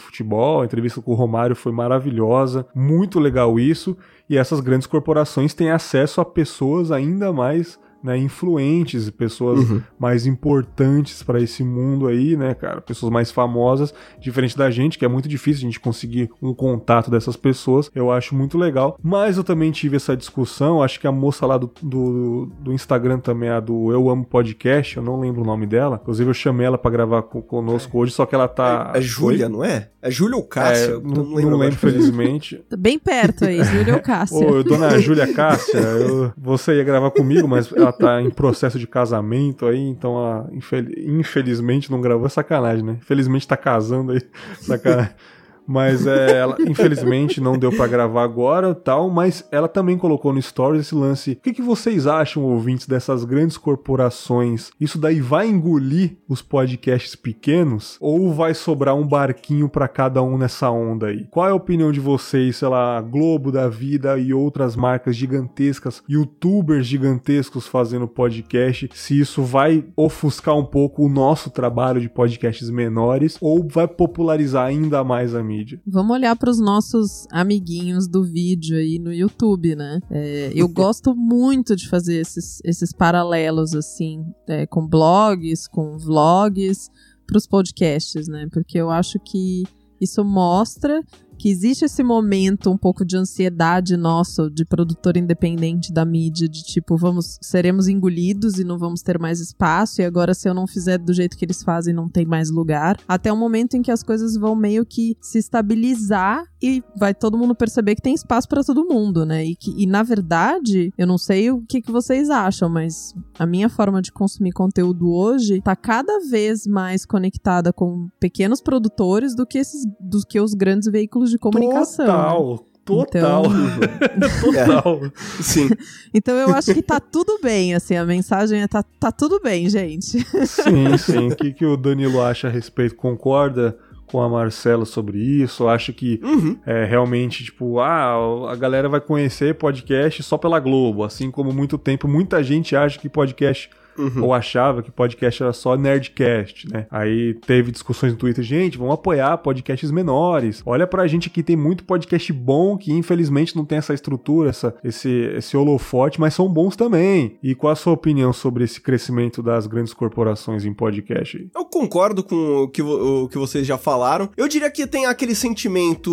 futebol, a entrevista com o Romário foi maravilhosa, muito legal isso. E essas grandes corporações têm acesso a pessoas ainda mais né, influentes, pessoas uhum. mais importantes para esse mundo aí, né, cara? Pessoas mais famosas, diferente da gente, que é muito difícil a gente conseguir um contato dessas pessoas. Eu acho muito legal. Mas eu também tive essa discussão, acho que a moça lá do, do, do Instagram também, a do Eu Amo Podcast, eu não lembro o nome dela. Inclusive eu chamei ela para gravar conosco é. hoje, só que ela tá. É, é Júlia, não é? É Júlia ou Cássia? É, não, não, lembro, não lembro felizmente. Tá bem perto aí, Júlia ou Cássia. Ô, dona Júlia Cássia, eu, você ia gravar comigo, mas ela tá em processo de casamento aí, então ela infelizmente não gravou. É sacanagem, né? Infelizmente tá casando aí. Sacanagem. Mas é, ela, infelizmente, não deu para gravar agora tal, mas ela também colocou no Stories esse lance. O que, que vocês acham, ouvintes, dessas grandes corporações? Isso daí vai engolir os podcasts pequenos? Ou vai sobrar um barquinho para cada um nessa onda aí? Qual é a opinião de vocês, sei lá, Globo da Vida e outras marcas gigantescas, youtubers gigantescos fazendo podcast? Se isso vai ofuscar um pouco o nosso trabalho de podcasts menores ou vai popularizar ainda mais a mídia? Mídia. Vamos olhar para os nossos amiguinhos do vídeo aí no YouTube, né? É, eu gosto muito de fazer esses, esses paralelos, assim, é, com blogs, com vlogs, para os podcasts, né? Porque eu acho que isso mostra que existe esse momento um pouco de ansiedade nosso de produtor independente da mídia, de tipo, vamos, seremos engolidos e não vamos ter mais espaço, e agora se eu não fizer do jeito que eles fazem, não tem mais lugar. Até o momento em que as coisas vão meio que se estabilizar e vai todo mundo perceber que tem espaço para todo mundo, né? E, que, e na verdade, eu não sei o que, que vocês acham, mas a minha forma de consumir conteúdo hoje tá cada vez mais conectada com pequenos produtores do que esses do que os grandes veículos de comunicação. Total. Né? Total. Então... Total. É. Sim. Então eu acho que tá tudo bem, assim, a mensagem é tá, tá tudo bem, gente. Sim, sim. O que, que o Danilo acha a respeito? Concorda com a Marcela sobre isso? Acha que uhum. é realmente, tipo, ah, a galera vai conhecer podcast só pela Globo, assim como muito tempo muita gente acha que podcast Uhum. ou achava que podcast era só Nerdcast, né? Aí teve discussões no Twitter, gente, vamos apoiar podcasts menores. Olha pra gente que tem muito podcast bom que infelizmente não tem essa estrutura, essa, esse, esse holofote, mas são bons também. E qual a sua opinião sobre esse crescimento das grandes corporações em podcast? Eu concordo com o que, o que vocês já falaram. Eu diria que tem aquele sentimento.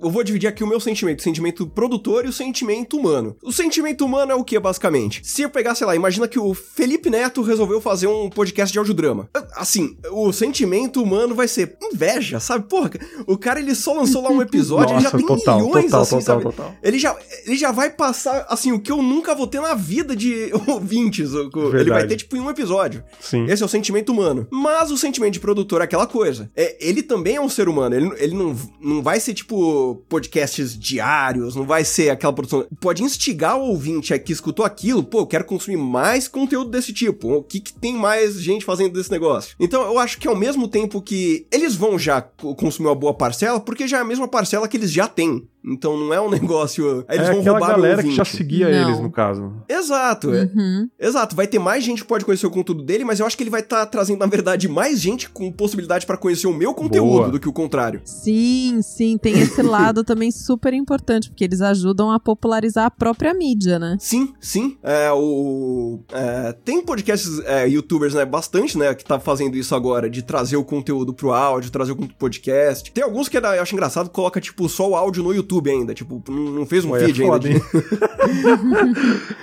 Eu vou dividir aqui o meu sentimento: o sentimento produtor e o sentimento humano. O sentimento humano é o que, basicamente? Se eu pegar, sei lá, imagina que o Felipe Neto resolveu fazer um podcast de audiodrama. Assim, o sentimento humano vai ser inveja, sabe? Porra, o cara ele só lançou lá um episódio, Nossa, ele já tem total, milhões, total, assim, total, sabe? Total. Ele já, ele já vai passar, assim, o que eu nunca vou ter na vida de ouvintes. Verdade. Ele vai ter, tipo, em um episódio. Sim. Esse é o sentimento humano. Mas o sentimento de produtor é aquela coisa. É, ele também é um ser humano. Ele, ele não, não vai ser, tipo, podcasts diários, não vai ser aquela produção. Pode instigar o ouvinte que escutou aquilo, pô, eu quero consumir mais conteúdo desse tipo. O que, que tem mais gente fazendo desse negócio? Então eu acho que ao mesmo tempo que eles vão já consumir uma boa parcela, porque já é a mesma parcela que eles já têm. Então não é um negócio. Aí eles é vão aquela roubar galera o que já seguia Não. eles, no caso. Exato. é. Uhum. Exato, vai ter mais gente que pode conhecer o conteúdo dele, mas eu acho que ele vai estar trazendo, na verdade, mais gente com possibilidade para conhecer o meu conteúdo Boa. do que o contrário. Sim, sim, tem esse lado também super importante, porque eles ajudam a popularizar a própria mídia, né? Sim, sim. É, o, é, tem podcasts, é, youtubers, né, bastante, né, que tá fazendo isso agora, de trazer o conteúdo pro áudio, trazer o conteúdo pro podcast. Tem alguns que eu acho engraçado, coloca, tipo, só o áudio no YouTube ainda, tipo, não fez um Ué, é vídeo foda, ainda.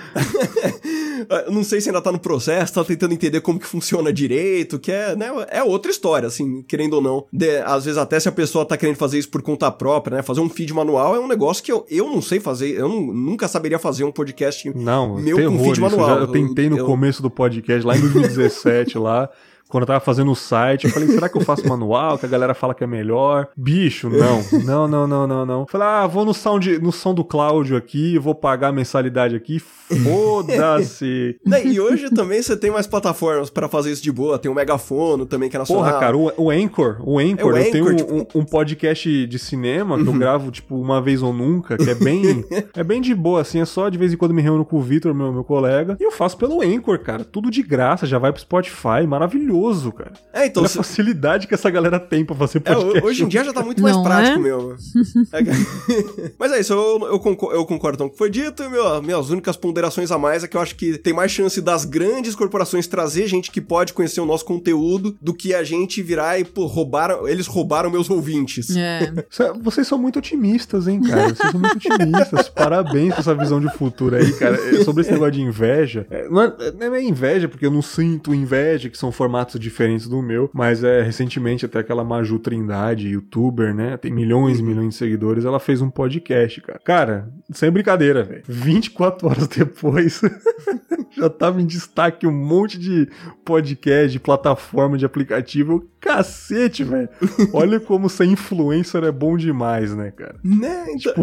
Eu não sei se ainda tá no processo, tá tentando entender como que funciona direito, que é, né, é outra história, assim, querendo ou não. De- às vezes até se a pessoa tá querendo fazer isso por conta própria, né, fazer um feed manual é um negócio que eu, eu não sei fazer, eu não- nunca saberia fazer um podcast Não, meu terror com feed manual. já- eu tentei no Eu- começo do podcast, lá em 2017, lá. Quando eu tava fazendo o site, eu falei, será que eu faço manual? Que a galera fala que é melhor. Bicho, não. Não, não, não, não, não. Falei, ah, vou no sound, no som do Cláudio aqui, vou pagar a mensalidade aqui. Foda-se. E hoje também você tem mais plataformas pra fazer isso de boa. Tem o Megafono também, que é nacional. Porra, cara, o, o Anchor, o Anchor, É, o eu tenho Anchor, um, tipo- Uhum. um- um podcast de cinema que eu gravo, tipo, uma vez ou nunca, que é bem, é bem de boa, assim, é só de vez em quando me reúno com o Vitor, meu, meu colega, e eu faço pelo Anchor, cara, tudo de graça, já vai pro Spotify, maravilhoso, cara. É, então... Olha a se- facilidade que essa galera tem pra fazer É, podcast. hoje em dia já tá muito mais Não prático é? mesmo. É Mas é isso, eu, eu, concor- eu concordo com o que foi dito. E meu, minhas únicas ponderações a mais é que eu acho que tem mais chance das grandes corporações trazer gente que pode conhecer o nosso conteúdo do que a gente virar e, pô, roubaram, eles roubaram meus ouvintes. É. Cê- Vocês são muito otimistas, hein, cara? Vocês são muito otimistas. Parabéns por essa visão de futuro aí, cara. É, Sobre esse negócio de inveja. é, Não é, não é inveja, porque eu não sinto inveja, que são formatos diferentes do meu. Mas é recentemente até aquela Maju Trindade, youtuber, né? Tem milhões e milhões de seguidores. Ela fez um podcast, cara. Cara, sem brincadeira, velho. 24 horas depois. Já tava em destaque um monte de podcast, de plataforma, de aplicativo. Cacete, velho. Olha como ser influencer é bom demais, né, cara? Né? Então...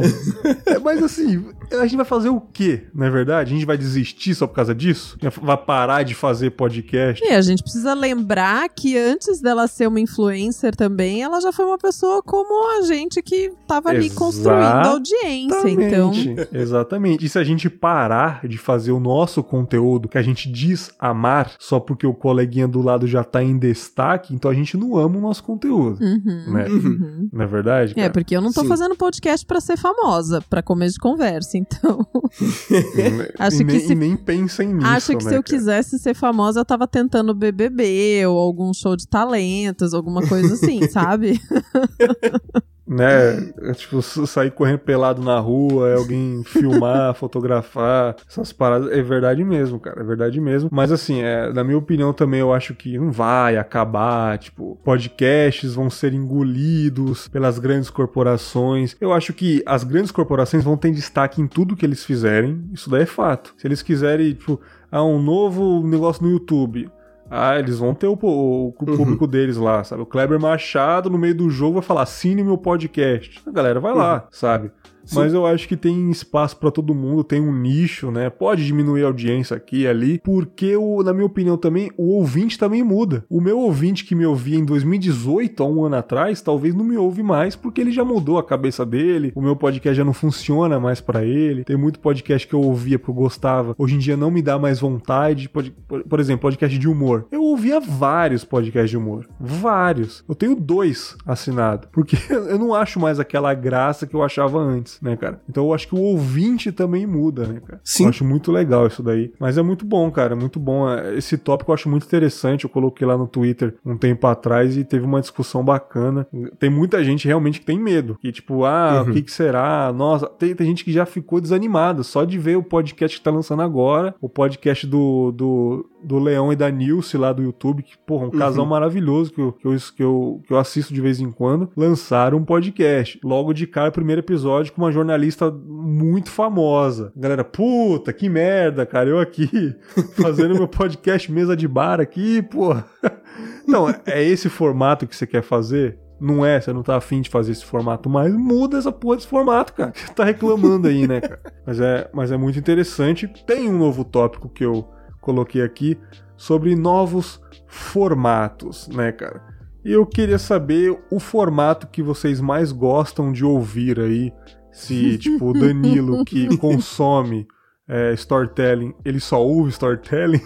É, mas assim, a gente vai fazer o quê, não é verdade? A gente vai desistir só por causa disso? Vai parar de fazer podcast? E a gente precisa lembrar que antes dela ser uma influencer também, ela já foi uma pessoa como a gente que tava ali construindo a audiência. Então, Exatamente, Exatamente. E se a gente parar de fazer o nosso conteúdo que a gente diz amar só porque o coleguinha do lado já tá em destaque, então a gente não ama o nosso conteúdo. uhum, Né? uhum. Não é verdade? É, cara? porque eu não tô Sim. fazendo podcast pra ser famosa, pra começo de conversa, então. acho e, que nem, se- nem pensem nisso. acho que né, se eu cara? quisesse ser famosa, eu tava tentando BBB ou algum show de talentos, alguma coisa assim, sabe? né? É, tipo, sair correndo pelado na rua, é alguém filmar, fotografar, essas paradas. É verdade mesmo, cara. É verdade mesmo. Mas assim, é, na minha opinião também, eu acho que não vai acabar. Tipo, podcasts vão ser engolidos pelas grandes corporações. Eu acho que as grandes corporações vão ter destaque em tudo que eles fizerem. Isso daí é fato. Se eles quiserem, tipo, ah, um novo negócio no YouTube ah, eles vão ter o, o, o público uhum. deles lá, sabe? O Kleber Machado, no meio do jogo, vai falar: assine meu podcast. A galera vai uhum. lá, sabe? Sim. Mas eu acho que tem espaço para todo mundo, tem um nicho, né? Pode diminuir a audiência aqui e ali, porque, o, na minha opinião também, o ouvinte também muda. O meu ouvinte que me ouvia em 2018, há um ano atrás, talvez não me ouve mais, porque ele já mudou a cabeça dele, o meu podcast já não funciona mais para ele. Tem muito podcast que eu ouvia porque eu gostava, hoje em dia não me dá mais vontade. Por, por exemplo, podcast de humor. Eu ouvia vários podcasts de humor. Vários. Eu tenho dois assinados, porque eu não acho mais aquela graça que eu achava antes né, cara? Então eu acho que o ouvinte também muda, né, cara? Sim. Eu acho muito legal isso daí. Mas é muito bom, cara, muito bom. Esse tópico eu acho muito interessante. Eu coloquei lá no Twitter um tempo atrás e teve uma discussão bacana. Tem muita gente realmente que tem medo. Que tipo, ah, uhum. o que, que será? Nossa, tem, tem gente que já ficou desanimada só de ver o podcast que tá lançando agora, o podcast do, do, do Leão e da Nilce lá do YouTube, que, porra, um uhum. casal maravilhoso que eu, que, eu, que, eu, que eu assisto de vez em quando, lançaram um podcast. Logo de cara, primeiro episódio com uma jornalista muito famosa. Galera, puta, que merda, cara, eu aqui fazendo meu podcast mesa de bar aqui, porra. Então, é esse formato que você quer fazer? Não é, você não tá afim de fazer esse formato mais, muda essa porra desse formato, cara. Você tá reclamando aí, né, cara? Mas é, mas é muito interessante. Tem um novo tópico que eu coloquei aqui sobre novos formatos, né, cara? E eu queria saber o formato que vocês mais gostam de ouvir aí. Se, tipo, o Danilo que consome é, storytelling, ele só ouve storytelling?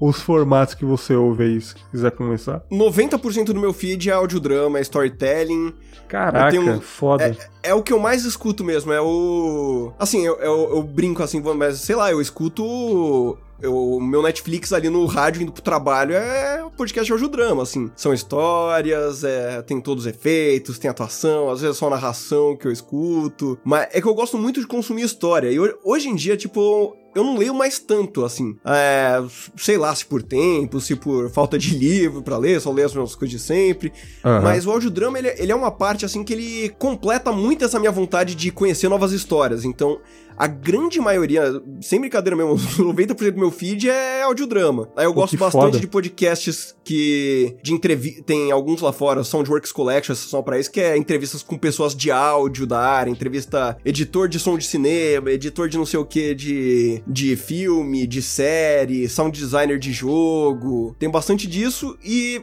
Ou os formatos que você ouve aí, se quiser começar? 90% do meu feed é audiodrama, é storytelling. Caraca, tenho, foda. É, é, o que eu mais escuto mesmo, é o... Assim, eu, eu, eu brinco assim, mas sei lá, eu escuto o meu Netflix ali no rádio indo pro trabalho é o podcast de audiodrama, assim. São histórias, é, tem todos os efeitos, tem atuação, às vezes é só narração que eu escuto. Mas é que eu gosto muito de consumir história. E hoje em dia, tipo, eu não leio mais tanto, assim. É, sei lá, se por tempo, se por falta de livro para ler, só leio as mesmas coisas de sempre. Uhum. Mas o audiodrama, ele, ele é uma parte, assim, que ele completa muito essa minha vontade de conhecer novas histórias. Então, a grande maioria, sem brincadeira mesmo, 90% do meu feed é audiodrama. Aí eu Pô, gosto bastante foda. de podcasts que. de entrevista. Tem alguns lá fora, Soundworks Collection, são para isso, que é entrevistas com pessoas de áudio da área, entrevista editor de som de cinema, editor de não sei o que de, de filme, de série, sound designer de jogo. Tem bastante disso e.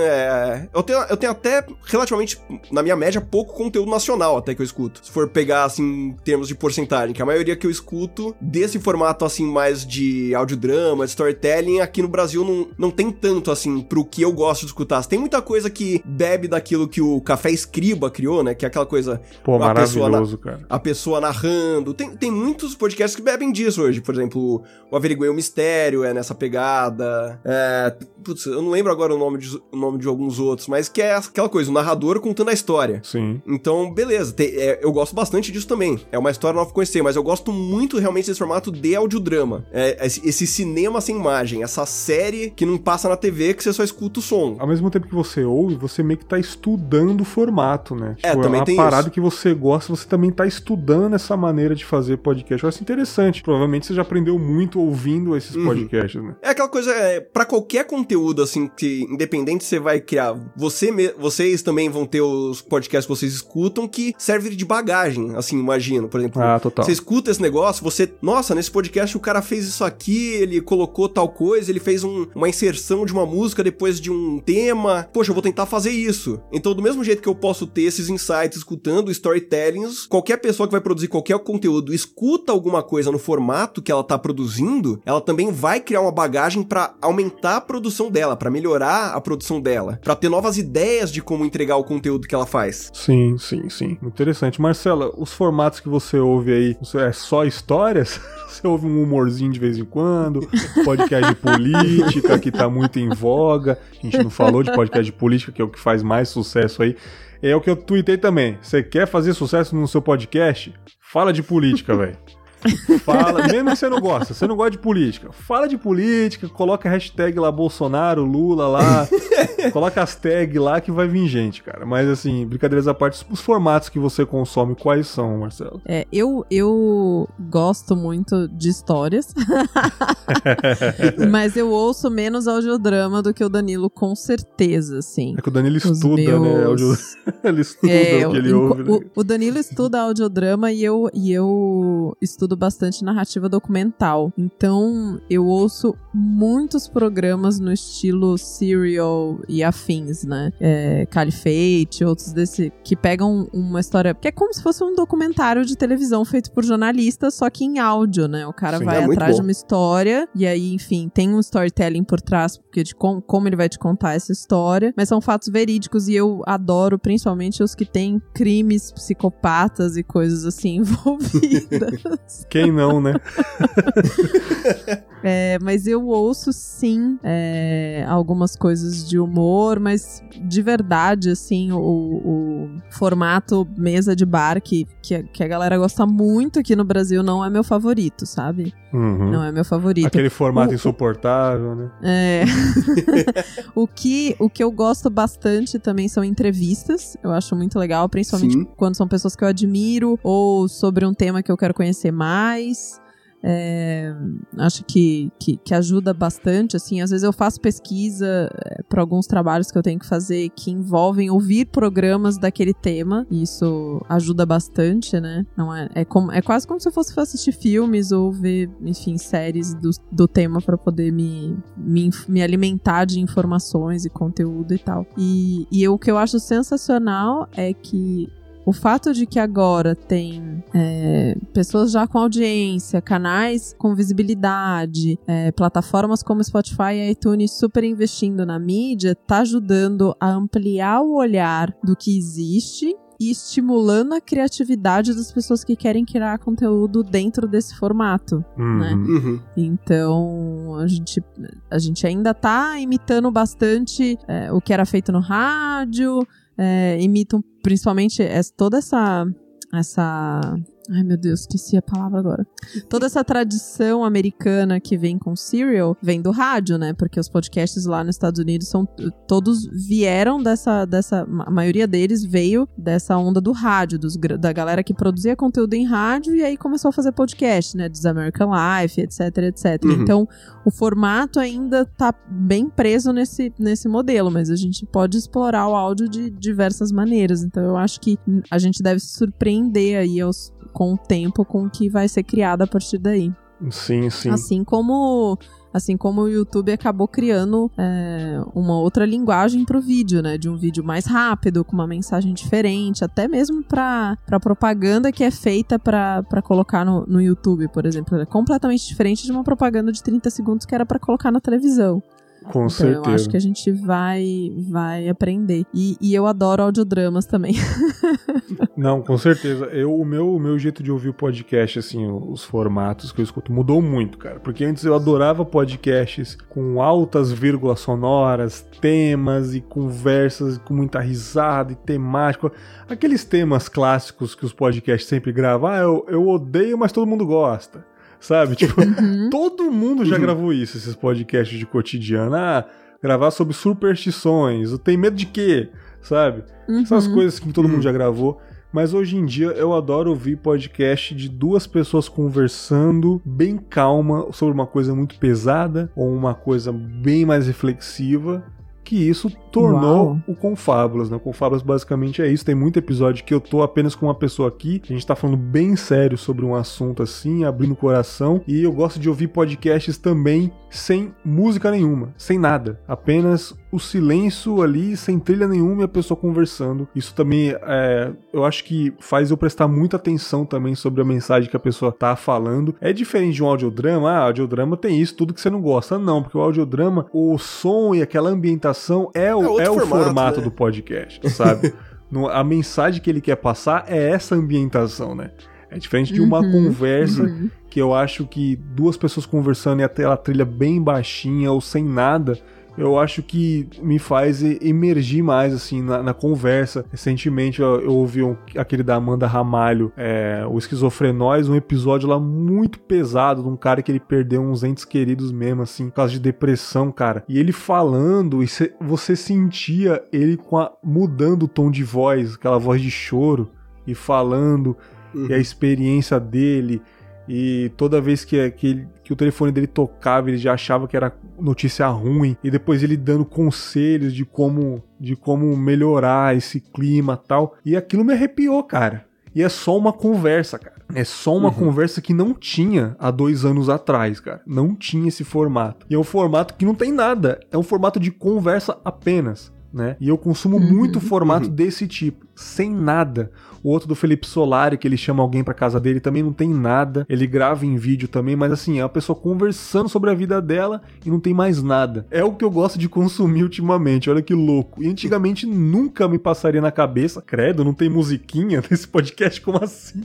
É, eu, tenho, eu tenho até relativamente, na minha média, pouco conteúdo nacional até que eu escuto. Se for pegar, assim, em termos de porcentagem, que é maioria que eu escuto desse formato, assim, mais de audiodrama, de storytelling, aqui no Brasil não, não tem tanto, assim, pro que eu gosto de escutar. Tem muita coisa que bebe daquilo que o Café Escriba criou, né? Que é aquela coisa... Pô, maravilhoso, pessoa, cara. A pessoa narrando. Tem, tem muitos podcasts que bebem disso hoje. Por exemplo, o Averiguei o Mistério é nessa pegada. É, putz, eu não lembro agora o nome, de, o nome de alguns outros, mas que é aquela coisa, o narrador contando a história. Sim. Então, beleza. É, eu gosto bastante disso também. É uma história nova pra conhecer, mas eu gosto muito realmente desse formato de audiodrama. É, esse cinema sem imagem, essa série que não passa na TV que você só escuta o som. Ao mesmo tempo que você ouve, você meio que tá estudando o formato, né? É, tipo, é, também é uma tem parada isso. que você gosta, você também tá estudando essa maneira de fazer podcast. Eu acho interessante. Provavelmente você já aprendeu muito ouvindo esses uhum. podcasts, né? É aquela coisa, é, para qualquer conteúdo, assim, que independente você vai criar, você vocês também vão ter os podcasts que vocês escutam que servem de bagagem, assim, imagino. Por exemplo, ah, total. você escuta esse negócio, você, nossa, nesse podcast o cara fez isso aqui, ele colocou tal coisa, ele fez um, uma inserção de uma música depois de um tema. Poxa, eu vou tentar fazer isso. Então, do mesmo jeito que eu posso ter esses insights escutando storytellings, qualquer pessoa que vai produzir qualquer conteúdo escuta alguma coisa no formato que ela tá produzindo, ela também vai criar uma bagagem para aumentar a produção dela, para melhorar a produção dela, para ter novas ideias de como entregar o conteúdo que ela faz. Sim, sim, sim. Interessante. Marcela, os formatos que você ouve aí, é só histórias, você ouve um humorzinho de vez em quando, podcast de política, que tá muito em voga. A gente não falou de podcast de política, que é o que faz mais sucesso aí. É o que eu tuitei também. Você quer fazer sucesso no seu podcast? Fala de política, velho. Fala, mesmo que você não gosta, você não gosta de política, fala de política, coloca a hashtag lá Bolsonaro, Lula lá, coloca as tags lá que vai vir gente, cara. Mas assim, brincadeiras à parte, os formatos que você consome, quais são, Marcelo? É, eu, eu gosto muito de histórias, mas eu ouço menos audiodrama do que o Danilo, com certeza, assim. É que o Danilo Os estuda, né, meus... né? Audio... ele estuda é, o que ele ouve. Né? O, o Danilo estuda audiodrama e eu, e eu estudo estudo bastante narrativa documental. Então, eu ouço muitos programas no estilo Serial e afins, né? É, Caliphate, outros desse, que pegam uma história. que é como se fosse um documentário de televisão feito por jornalistas, só que em áudio, né? O cara Sim, vai é atrás de uma história e aí, enfim, tem um storytelling por trás, porque de com, como ele vai te contar essa história, mas são fatos verídicos e eu adoro principalmente os que têm crimes psicopatas e coisas assim envolvidas. Quem não, né? é, mas eu ouço sim é, algumas coisas de humor, mas de verdade, assim, o, o formato mesa de bar que, que, que, a galera gosta muito aqui no Brasil não é meu favorito, sabe? Uhum. Não é meu favorito. Aquele formato o, insuportável, né? É. o, que, o que eu gosto bastante também são entrevistas. Eu acho muito legal, principalmente sim. quando são pessoas que eu admiro ou sobre um tema que eu quero conhecer mais mais. É, acho que, que, que, ajuda bastante, assim, às vezes eu faço pesquisa é, para alguns trabalhos que eu tenho que fazer que envolvem ouvir programas daquele tema, e isso ajuda bastante, né? Não é, é, como, é quase como se eu fosse assistir filmes ou ver, enfim, séries do, do tema para poder me, me, me, alimentar de informações e conteúdo e tal. E, e eu, o que eu acho sensacional é que o fato de que agora tem é, pessoas já com audiência, canais com visibilidade, é, plataformas como Spotify e iTunes super investindo na mídia, tá ajudando a ampliar o olhar do que existe e estimulando a criatividade das pessoas que querem criar conteúdo dentro desse formato, uhum. né? Uhum. Então, a gente, a gente ainda tá imitando bastante é, o que era feito no rádio, é, imitam principalmente essa, toda essa essa Ai, meu Deus, esqueci a palavra agora. Toda essa tradição americana que vem com Serial vem do rádio, né? Porque os podcasts lá nos Estados Unidos são todos vieram dessa dessa a maioria deles veio dessa onda do rádio, dos, da galera que produzia conteúdo em rádio e aí começou a fazer podcast, né? Dos American Life, etc, etc. Uhum. Então, o formato ainda tá bem preso nesse nesse modelo, mas a gente pode explorar o áudio de diversas maneiras. Então, eu acho que a gente deve se surpreender aí aos com o tempo com o que vai ser criado a partir daí. Sim, sim. Assim como assim como o YouTube acabou criando é, uma outra linguagem para o vídeo, né? De um vídeo mais rápido, com uma mensagem diferente, até mesmo para propaganda que é feita para colocar no, no YouTube, por exemplo. É completamente diferente de uma propaganda de 30 segundos que era para colocar na televisão. Com então, certeza. Eu acho que a gente vai, vai aprender. E, e eu adoro audiodramas também. Não, com certeza. Eu, o, meu, o meu jeito de ouvir o podcast, assim, os formatos que eu escuto, mudou muito, cara. Porque antes eu adorava podcasts com altas vírgulas sonoras, temas e conversas com muita risada e temático. Aqueles temas clássicos que os podcasts sempre gravam. Ah, eu, eu odeio, mas todo mundo gosta sabe? Tipo, uhum. todo mundo já uhum. gravou isso, esses podcasts de cotidiano. Ah, gravar sobre superstições, tem medo de quê? Sabe? Uhum. Essas coisas que todo mundo já gravou. Mas hoje em dia eu adoro ouvir podcast de duas pessoas conversando bem calma sobre uma coisa muito pesada ou uma coisa bem mais reflexiva que isso tornou Uau. o Confábulas, né? O Confábulas basicamente é isso. Tem muito episódio que eu tô apenas com uma pessoa aqui, a gente tá falando bem sério sobre um assunto assim, abrindo o coração, e eu gosto de ouvir podcasts também sem música nenhuma, sem nada, apenas o silêncio ali, sem trilha nenhuma e a pessoa conversando. Isso também é, eu acho que faz eu prestar muita atenção também sobre a mensagem que a pessoa tá falando. É diferente de um audiodrama, ah, audiodrama tem isso, tudo que você não gosta. Não, porque o audiodrama, o som e aquela ambientação é o, é, é o formato, formato né? do podcast, sabe? no, a mensagem que ele quer passar é essa ambientação, né? É diferente de uma uhum, conversa uhum. que eu acho que duas pessoas conversando e aquela trilha bem baixinha ou sem nada eu acho que me faz emergir mais, assim, na, na conversa. Recentemente eu, eu ouvi um, aquele da Amanda Ramalho, é, o Esquizofrenóis, um episódio lá muito pesado de um cara que ele perdeu uns entes queridos mesmo, assim, por causa de depressão, cara. E ele falando, e cê, você sentia ele com a, mudando o tom de voz, aquela voz de choro, e falando, uhum. e a experiência dele. E toda vez que, que, ele, que, o telefone dele tocava, ele já achava que era notícia ruim. E depois ele dando conselhos de como, de como melhorar esse clima tal. E aquilo me arrepiou, cara. E é só uma conversa, cara. É só uma uhum. conversa que não tinha há dois anos atrás, cara. Não tinha esse formato. E é um formato que não tem nada. É um formato de conversa apenas. Né? E eu consumo uhum. muito formato uhum. desse tipo, sem nada. O outro do Felipe Solari, que ele chama alguém pra casa dele, também não tem nada. Ele grava em vídeo também, mas assim, é a pessoa conversando sobre a vida dela e não tem mais nada. É o que eu gosto de consumir ultimamente, olha que louco. E antigamente nunca me passaria na cabeça, credo, não tem musiquinha nesse podcast, como assim?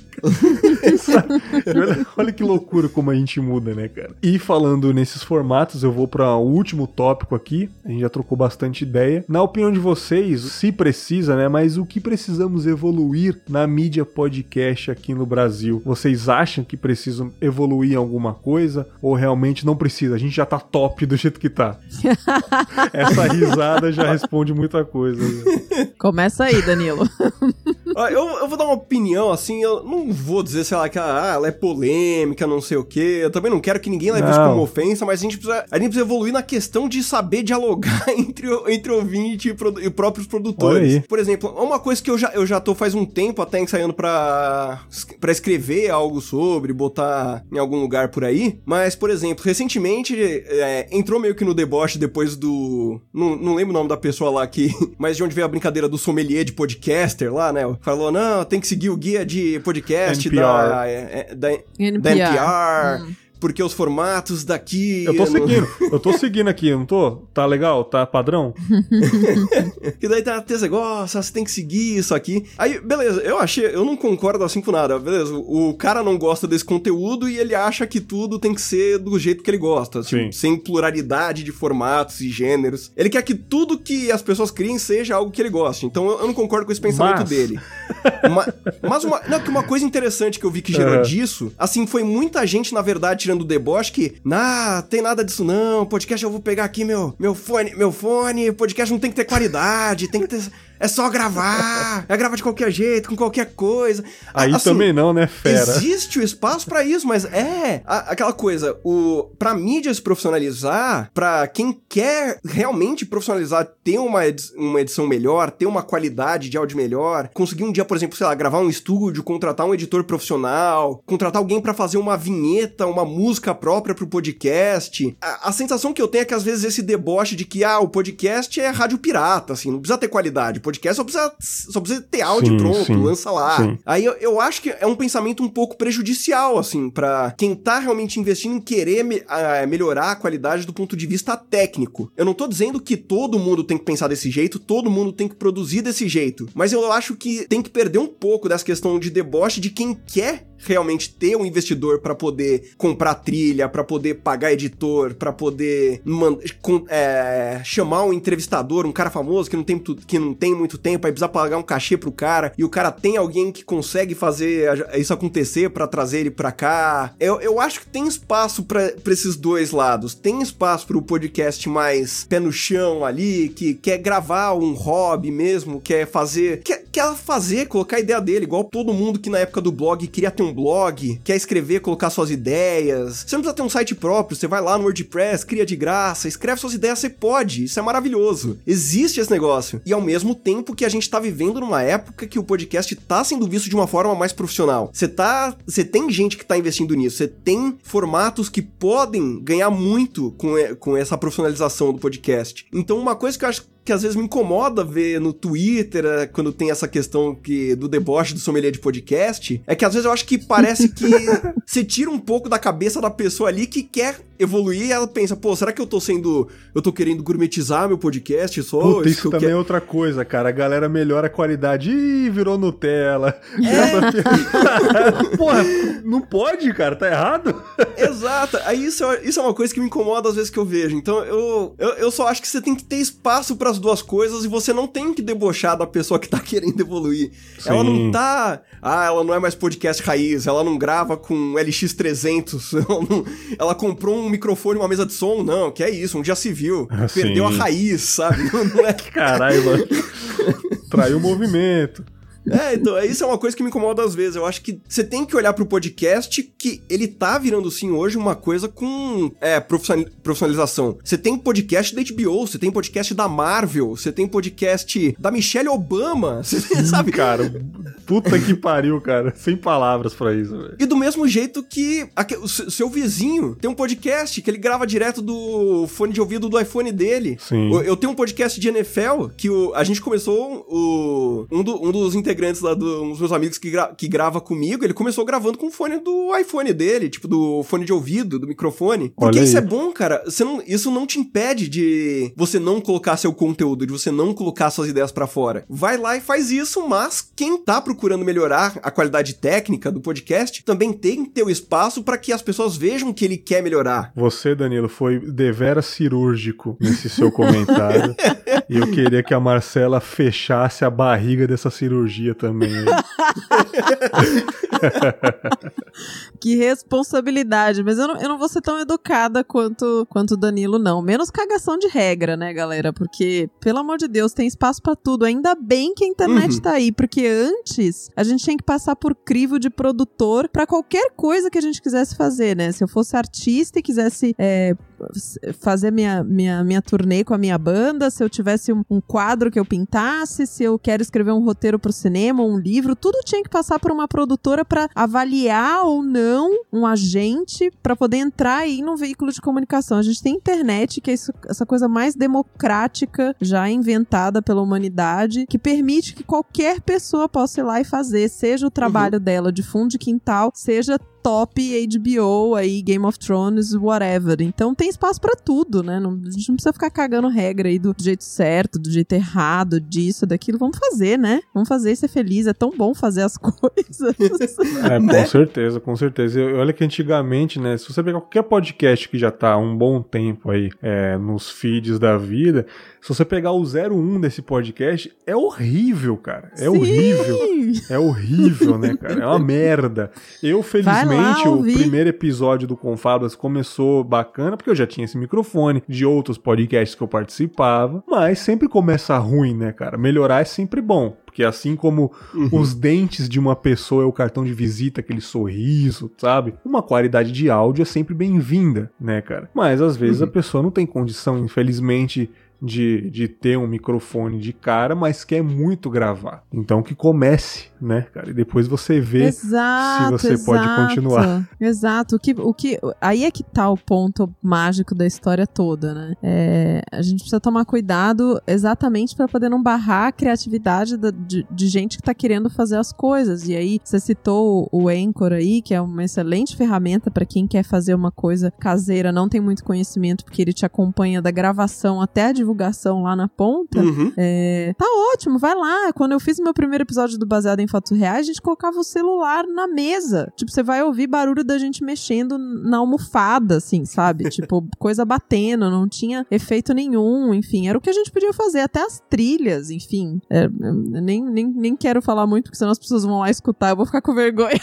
olha, olha que loucura como a gente muda, né, cara? E falando nesses formatos, eu vou para o último tópico aqui. A gente já trocou bastante ideia. Na opinião de vocês, se precisa, né? Mas o que precisamos evoluir na mídia podcast aqui no Brasil? Vocês acham que precisam evoluir em alguma coisa ou realmente não precisa? A gente já tá top do jeito que tá. Essa risada já responde muita coisa. Começa aí, Danilo. eu, eu, vou dar uma opinião, assim, eu não vou dizer, sei lá, que ah, ela é polêmica, não sei o quê. Eu também não quero que ninguém leve não. isso como ofensa, mas a gente, precisa, a gente precisa evoluir na questão de saber dialogar entre, entre ouvinte e, pro, e próprios produtores. Por exemplo, uma coisa que eu já, eu já tô faz um tempo até ensaiando pra, pra escrever algo sobre, botar em algum lugar por aí. Mas, por exemplo, recentemente é, entrou meio que no deboche depois do. Não, não lembro o nome da pessoa lá aqui, mas de onde veio a brincadeira do sommelier de podcaster lá, né? Falou, não, tem que seguir o guia de podcast NPR. da, é, é, da, NPR. da NPR. Hum porque os formatos daqui. Eu tô seguindo, não... eu tô seguindo aqui, não tô? Tá legal? Tá padrão? e daí tá esse negócio, você tem que seguir isso aqui. Aí, beleza, eu achei, eu não concordo assim com nada, beleza. O cara não gosta desse conteúdo e ele acha que tudo tem que ser do jeito que ele gosta, assim, sem pluralidade de formatos e gêneros. Ele quer que tudo que as pessoas criem seja algo que ele goste. Então eu não concordo com esse pensamento mas... dele. mas, mas uma, não, que uma coisa interessante que eu vi que gerou uhum. disso, assim, foi muita gente, na verdade, tirando o deboche que, ah, tem nada disso não, podcast eu vou pegar aqui meu, meu fone, meu fone, podcast não tem que ter qualidade, tem que ter é só gravar. É gravar de qualquer jeito, com qualquer coisa. Aí assim, também não, né, fera? Existe o espaço para isso, mas é a, aquela coisa, o pra mídia se profissionalizar, para quem quer realmente profissionalizar, ter uma, edi uma edição melhor, ter uma qualidade de áudio melhor, conseguir um dia, por exemplo, sei lá, gravar um estúdio, contratar um editor profissional, contratar alguém para fazer uma vinheta, uma música própria pro podcast. A, a sensação que eu tenho é que às vezes esse deboche de que, ah, o podcast é rádio pirata, assim, não precisa ter qualidade podcast só precisa, só precisa ter áudio sim, pronto, sim, lança lá. Sim. Aí eu, eu acho que é um pensamento um pouco prejudicial, assim, para quem tá realmente investindo em querer me, uh, melhorar a qualidade do ponto de vista técnico. Eu não tô dizendo que todo mundo tem que pensar desse jeito, todo mundo tem que produzir desse jeito, mas eu acho que tem que perder um pouco dessa questão de deboche de quem quer realmente ter um investidor para poder comprar trilha, para poder pagar editor, para poder é, chamar um entrevistador, um cara famoso que não tem, que não tem muito tempo, aí precisa pagar um cachê pro cara, e o cara tem alguém que consegue fazer isso acontecer para trazer ele pra cá. Eu, eu acho que tem espaço para esses dois lados. Tem espaço pro podcast mais pé no chão ali, que quer gravar um hobby mesmo, quer fazer. Quer, quer fazer, colocar a ideia dele, igual todo mundo que na época do blog queria ter um blog, quer escrever, colocar suas ideias. Você não precisa ter um site próprio, você vai lá no WordPress, cria de graça, escreve suas ideias, você pode. Isso é maravilhoso. Existe esse negócio. E ao mesmo tempo que a gente tá vivendo numa época que o podcast tá sendo visto de uma forma mais profissional. Você tá, você tem gente que tá investindo nisso, você tem formatos que podem ganhar muito com, com essa profissionalização do podcast. Então uma coisa que eu acho que às vezes me incomoda ver no Twitter, é, quando tem essa questão que do deboche do sommelier de podcast, é que às vezes eu acho que parece que você tira um pouco da cabeça da pessoa ali que quer evoluir e ela pensa, pô, será que eu tô sendo. Eu tô querendo gourmetizar meu podcast só? Puta, isso, isso também quero... é outra coisa, cara. A galera melhora a qualidade. Ih, virou Nutella. É. Porra, não pode, cara, tá errado. Exato. Aí isso é, isso é uma coisa que me incomoda às vezes que eu vejo. Então eu, eu, eu só acho que você tem que ter espaço para as duas coisas e você não tem que debochar da pessoa que tá querendo evoluir. Sim. Ela não tá. Ah, ela não é mais podcast raiz, ela não grava com LX300, ela, não, ela comprou um microfone, uma mesa de som, não, que é isso, um dia se viu, ah, perdeu a raiz, sabe? Não é... Caralho, mano. Traiu o movimento. É, então, é, isso é uma coisa que me incomoda às vezes. Eu acho que você tem que olhar pro podcast que ele tá virando, sim, hoje uma coisa com é, profissionalização. Você tem podcast da HBO, você tem podcast da Marvel, você tem podcast da Michelle Obama, você sim, sabe? cara, puta que pariu, cara. Sem palavras para isso, velho. E do mesmo jeito que o seu vizinho tem um podcast que ele grava direto do fone de ouvido do iPhone dele. Sim. Eu tenho um podcast de NFL que o, a gente começou o, um, do, um dos integrantes integrantes lá dos meus amigos que, gra que grava comigo, ele começou gravando com o fone do iPhone dele, tipo, do fone de ouvido, do microfone. Porque isso é bom, cara. Não, isso não te impede de você não colocar seu conteúdo, de você não colocar suas ideias para fora. Vai lá e faz isso, mas quem tá procurando melhorar a qualidade técnica do podcast também tem que ter o espaço para que as pessoas vejam que ele quer melhorar. Você, Danilo, foi deveras cirúrgico nesse seu comentário. e eu queria que a Marcela fechasse a barriga dessa cirurgia também. que responsabilidade. Mas eu não, eu não vou ser tão educada quanto quanto Danilo, não. Menos cagação de regra, né, galera? Porque, pelo amor de Deus, tem espaço para tudo. Ainda bem que a internet uhum. tá aí. Porque antes a gente tinha que passar por crivo de produtor para qualquer coisa que a gente quisesse fazer, né? Se eu fosse artista e quisesse é, fazer minha, minha, minha turnê com a minha banda, se eu tivesse um, um, quadro que eu pintasse, se eu quero escrever um roteiro pro cinema, um livro, tudo tinha que passar por uma produtora para avaliar ou não um agente para poder entrar aí no veículo de comunicação. A gente tem internet, que é isso, essa coisa mais democrática já inventada pela humanidade, que permite que qualquer pessoa possa ir lá e fazer, seja o trabalho uhum. dela de fundo de quintal, seja top HBO aí, Game of Thrones, whatever. Então tem espaço para tudo, né? Não, a gente não precisa ficar cagando regra aí do jeito certo, do jeito errado, disso, daquilo. Vamos fazer, né? Vamos fazer e ser feliz. É tão bom fazer as coisas. é, né? com certeza, com certeza. Eu, olha que antigamente, né? Se você pegar qualquer podcast que já tá há um bom tempo aí é, nos feeds da vida, se você pegar o 01 desse podcast, é horrível, cara. É Sim. horrível. É horrível, né, cara? É uma merda. Eu, felizmente, o primeiro episódio do Confablas começou bacana, porque eu já tinha esse microfone de outros podcasts que eu participava, mas sempre começa ruim, né, cara? Melhorar é sempre bom. Porque assim como uhum. os dentes de uma pessoa é o cartão de visita, aquele sorriso, sabe? Uma qualidade de áudio é sempre bem-vinda, né, cara? Mas às vezes uhum. a pessoa não tem condição, infelizmente, de, de ter um microfone de cara, mas quer muito gravar. Então que comece, né, cara? E depois você vê exato, se você exato, pode continuar. Exato. O que, o que, aí é que tá o ponto mágico da história toda, né? É, a gente precisa tomar cuidado exatamente para poder não barrar a criatividade da, de, de, gente que tá querendo fazer as coisas. E aí, você citou o Anchor aí, que é uma excelente ferramenta para quem quer fazer uma coisa caseira, não tem muito conhecimento, porque ele te acompanha da gravação até a divulgação lá na ponta, uhum. é, tá ótimo, vai lá. Quando eu fiz meu primeiro episódio do Baseado em Fatos Reais, a gente colocava o celular na mesa. Tipo, você vai ouvir barulho da gente mexendo na almofada, assim, sabe? tipo, coisa batendo, não tinha efeito nenhum, enfim, era o que a gente podia fazer. Até as trilhas, enfim. É, nem, nem, nem quero falar muito, porque senão as pessoas vão lá escutar, eu vou ficar com vergonha.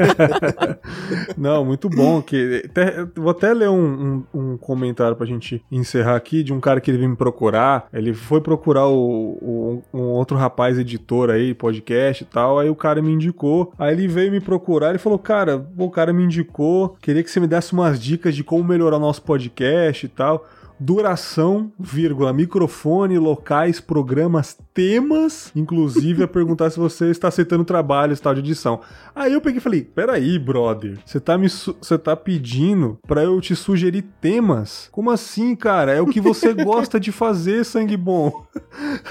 não, muito bom. Que, até, vou até ler um, um, um comentário pra gente encerrar aqui de um cara que ele veio me procurar. Ele foi procurar o, o, um outro rapaz editor aí, podcast e tal. Aí o cara me indicou. Aí ele veio me procurar e falou: Cara, o cara me indicou. Queria que você me desse umas dicas de como melhorar o nosso podcast e tal. Duração, vírgula, microfone, locais, programas, temas, inclusive a perguntar se você está aceitando trabalho, tal de edição. Aí eu peguei e falei: peraí, brother, você tá, me você tá pedindo pra eu te sugerir temas? Como assim, cara? É o que você gosta de fazer, sangue bom.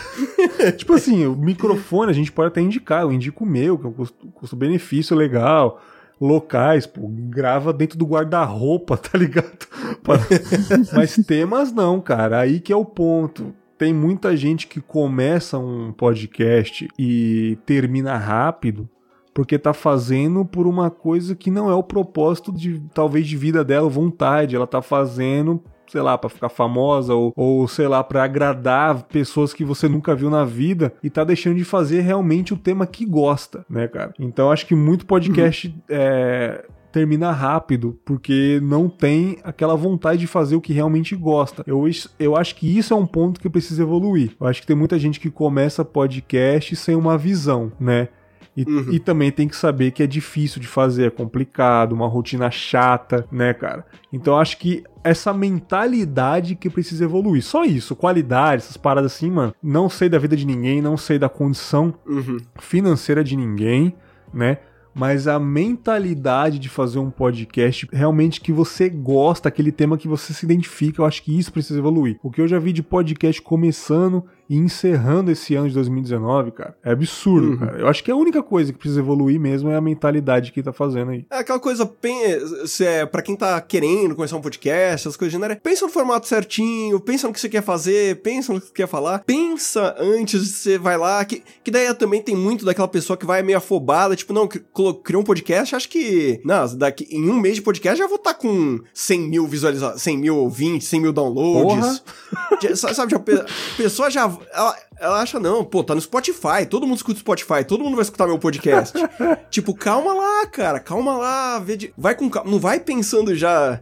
tipo assim, o microfone a gente pode até indicar, eu indico o meu, que é um custo-benefício legal locais, pô, grava dentro do guarda-roupa, tá ligado? Mas temas não, cara, aí que é o ponto. Tem muita gente que começa um podcast e termina rápido porque tá fazendo por uma coisa que não é o propósito de talvez de vida dela, vontade, ela tá fazendo sei lá, para ficar famosa ou, ou sei lá, para agradar pessoas que você nunca viu na vida e tá deixando de fazer realmente o tema que gosta, né, cara? Então acho que muito podcast uhum. é termina rápido, porque não tem aquela vontade de fazer o que realmente gosta. Eu, eu acho que isso é um ponto que precisa evoluir. Eu acho que tem muita gente que começa podcast sem uma visão, né? E, uhum. e, também tem que saber que é difícil de fazer, é complicado, uma rotina chata, né, cara? Então acho que essa mentalidade que precisa evoluir. Só isso, qualidade, essas paradas assim, mano. Não sei da vida de ninguém, não sei da condição uhum. financeira de ninguém, né? mas a mentalidade de fazer um podcast realmente que você gosta, aquele tema que você se identifica, eu acho que isso precisa evoluir. O que eu já vi de podcast começando e encerrando esse ano de 2019, cara, é absurdo, uhum. cara. Eu acho que a única coisa que precisa evoluir mesmo é a mentalidade que tá fazendo aí. É aquela coisa, se é, pra quem tá querendo começar um podcast, as coisas genéricas, pensa no formato certinho, pensa no que você quer fazer, pensa no que você quer falar, pensa antes de você vai lá, que, que daí também tem muito daquela pessoa que vai meio afobada, tipo, não, criou um podcast, acho que, não, daqui, em um mês de podcast já vou estar tá com 100 mil visualizações, 100 mil ouvintes, 100 mil downloads. Já, sabe, a pessoa já ela, ela acha, não, pô, tá no Spotify, todo mundo escuta Spotify, todo mundo vai escutar meu podcast. tipo, calma lá, cara, calma lá, vê de... vai com calma, não vai pensando já,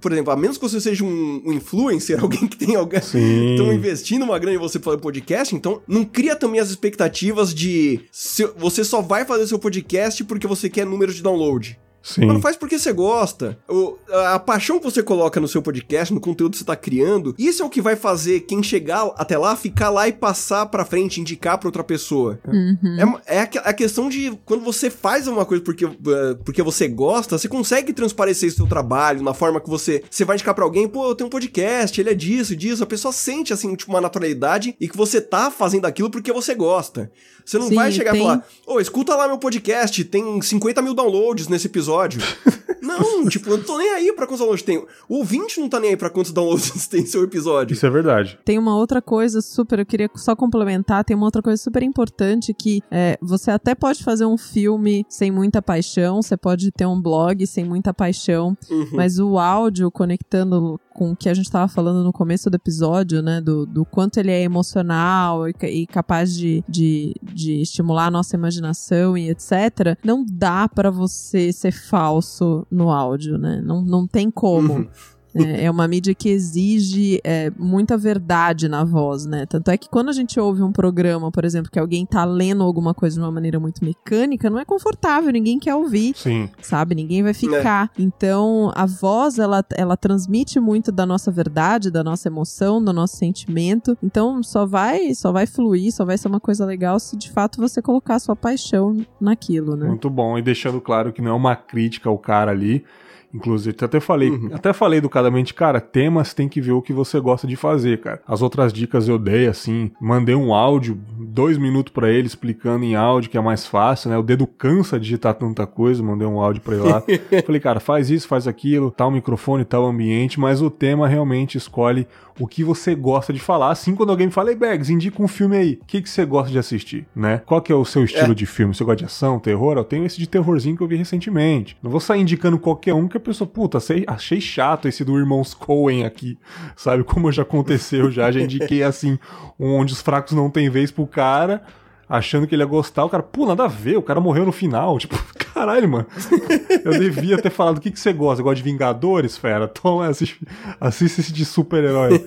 por exemplo, a menos que você seja um, um influencer, alguém que tem alguém, estão investindo uma grana em você fazer podcast, então não cria também as expectativas de se, você só vai fazer seu podcast porque você quer número de download. Sim. Mas não faz porque você gosta. O, a, a, paixão que você coloca no seu podcast, no conteúdo que você tá criando, isso é o que vai fazer quem chegar até lá, ficar lá e passar pra frente, indicar pra outra pessoa. Uhum. É, é a, a, questão de quando você faz uma coisa porque, uh, porque você gosta, você consegue transparecer seu trabalho na forma que você, você vai indicar pra alguém, pô, eu tenho um podcast, ele é disso, disso. A pessoa sente, assim, tipo, uma naturalidade e que você tá fazendo aquilo porque você gosta. Você não Sim, vai chegar tem... e falar, ô, oh, escuta lá meu podcast, tem 50 mil downloads nesse episódio. não, tipo, eu não tô nem aí pra quantos downloads tem. O ouvinte não tá nem aí pra quantos downloads tem seu episódio. Isso é verdade. Tem uma outra coisa super, eu queria só complementar, tem uma outra coisa super importante que é, você até pode fazer um filme sem muita paixão, você pode ter um blog sem muita paixão, uhum. mas o áudio conectando com o que a gente estava falando no começo do episódio, né? Do, do quanto ele é emocional e, e capaz de, de, de, estimular a nossa imaginação e etc. Não dá para você ser falso no áudio, né? Não, não tem como. Uhum. É, é, uma mídia que exige é, muita verdade na voz, né? Tanto é que quando a gente ouve um programa, por exemplo, que alguém tá lendo alguma coisa de uma maneira muito mecânica, não é confortável, ninguém quer ouvir. Sim. Sabe? Ninguém vai ficar. É. Então, a voz, ela, ela transmite muito da nossa verdade, da nossa emoção, do nosso sentimento. Então, só vai, só vai fluir, só vai ser uma coisa legal se de fato você colocar sua paixão naquilo, né? Muito bom. E deixando claro que não é uma crítica ao cara ali Inclusive, até falei, uhum. até falei educadamente, cara, temas tem que ver o que você gosta de fazer, cara. As outras dicas eu dei, assim, mandei um áudio, dois minutos para ele explicando em áudio, que é mais fácil, né? O dedo cansa de digitar tanta coisa, mandei um áudio pra ele lá. falei, cara, faz isso, faz aquilo, tal microfone, tal ambiente, mas o tema realmente escolhe o que você gosta de falar. Assim, quando alguém me fala, ei, Bergs, indica um filme aí. O que, que você gosta de assistir, né? Qual que é o seu estilo é. de filme? Você gosta de ação, terror? Eu tenho esse de terrorzinho que eu vi recentemente. Não vou sair indicando qualquer um que a pessoa, puta, achei, achei chato esse do Irmãos Coen aqui. Sabe como já aconteceu já? Já indiquei assim, onde os fracos não têm vez pro cara achando que ele ia gostar, o cara, pô, nada a ver, o cara morreu no final. Tipo, caralho, mano. Eu devia ter falado o que, que você gosta. Gosta de Vingadores, fera? Toma, assiste, assiste esse de super-herói.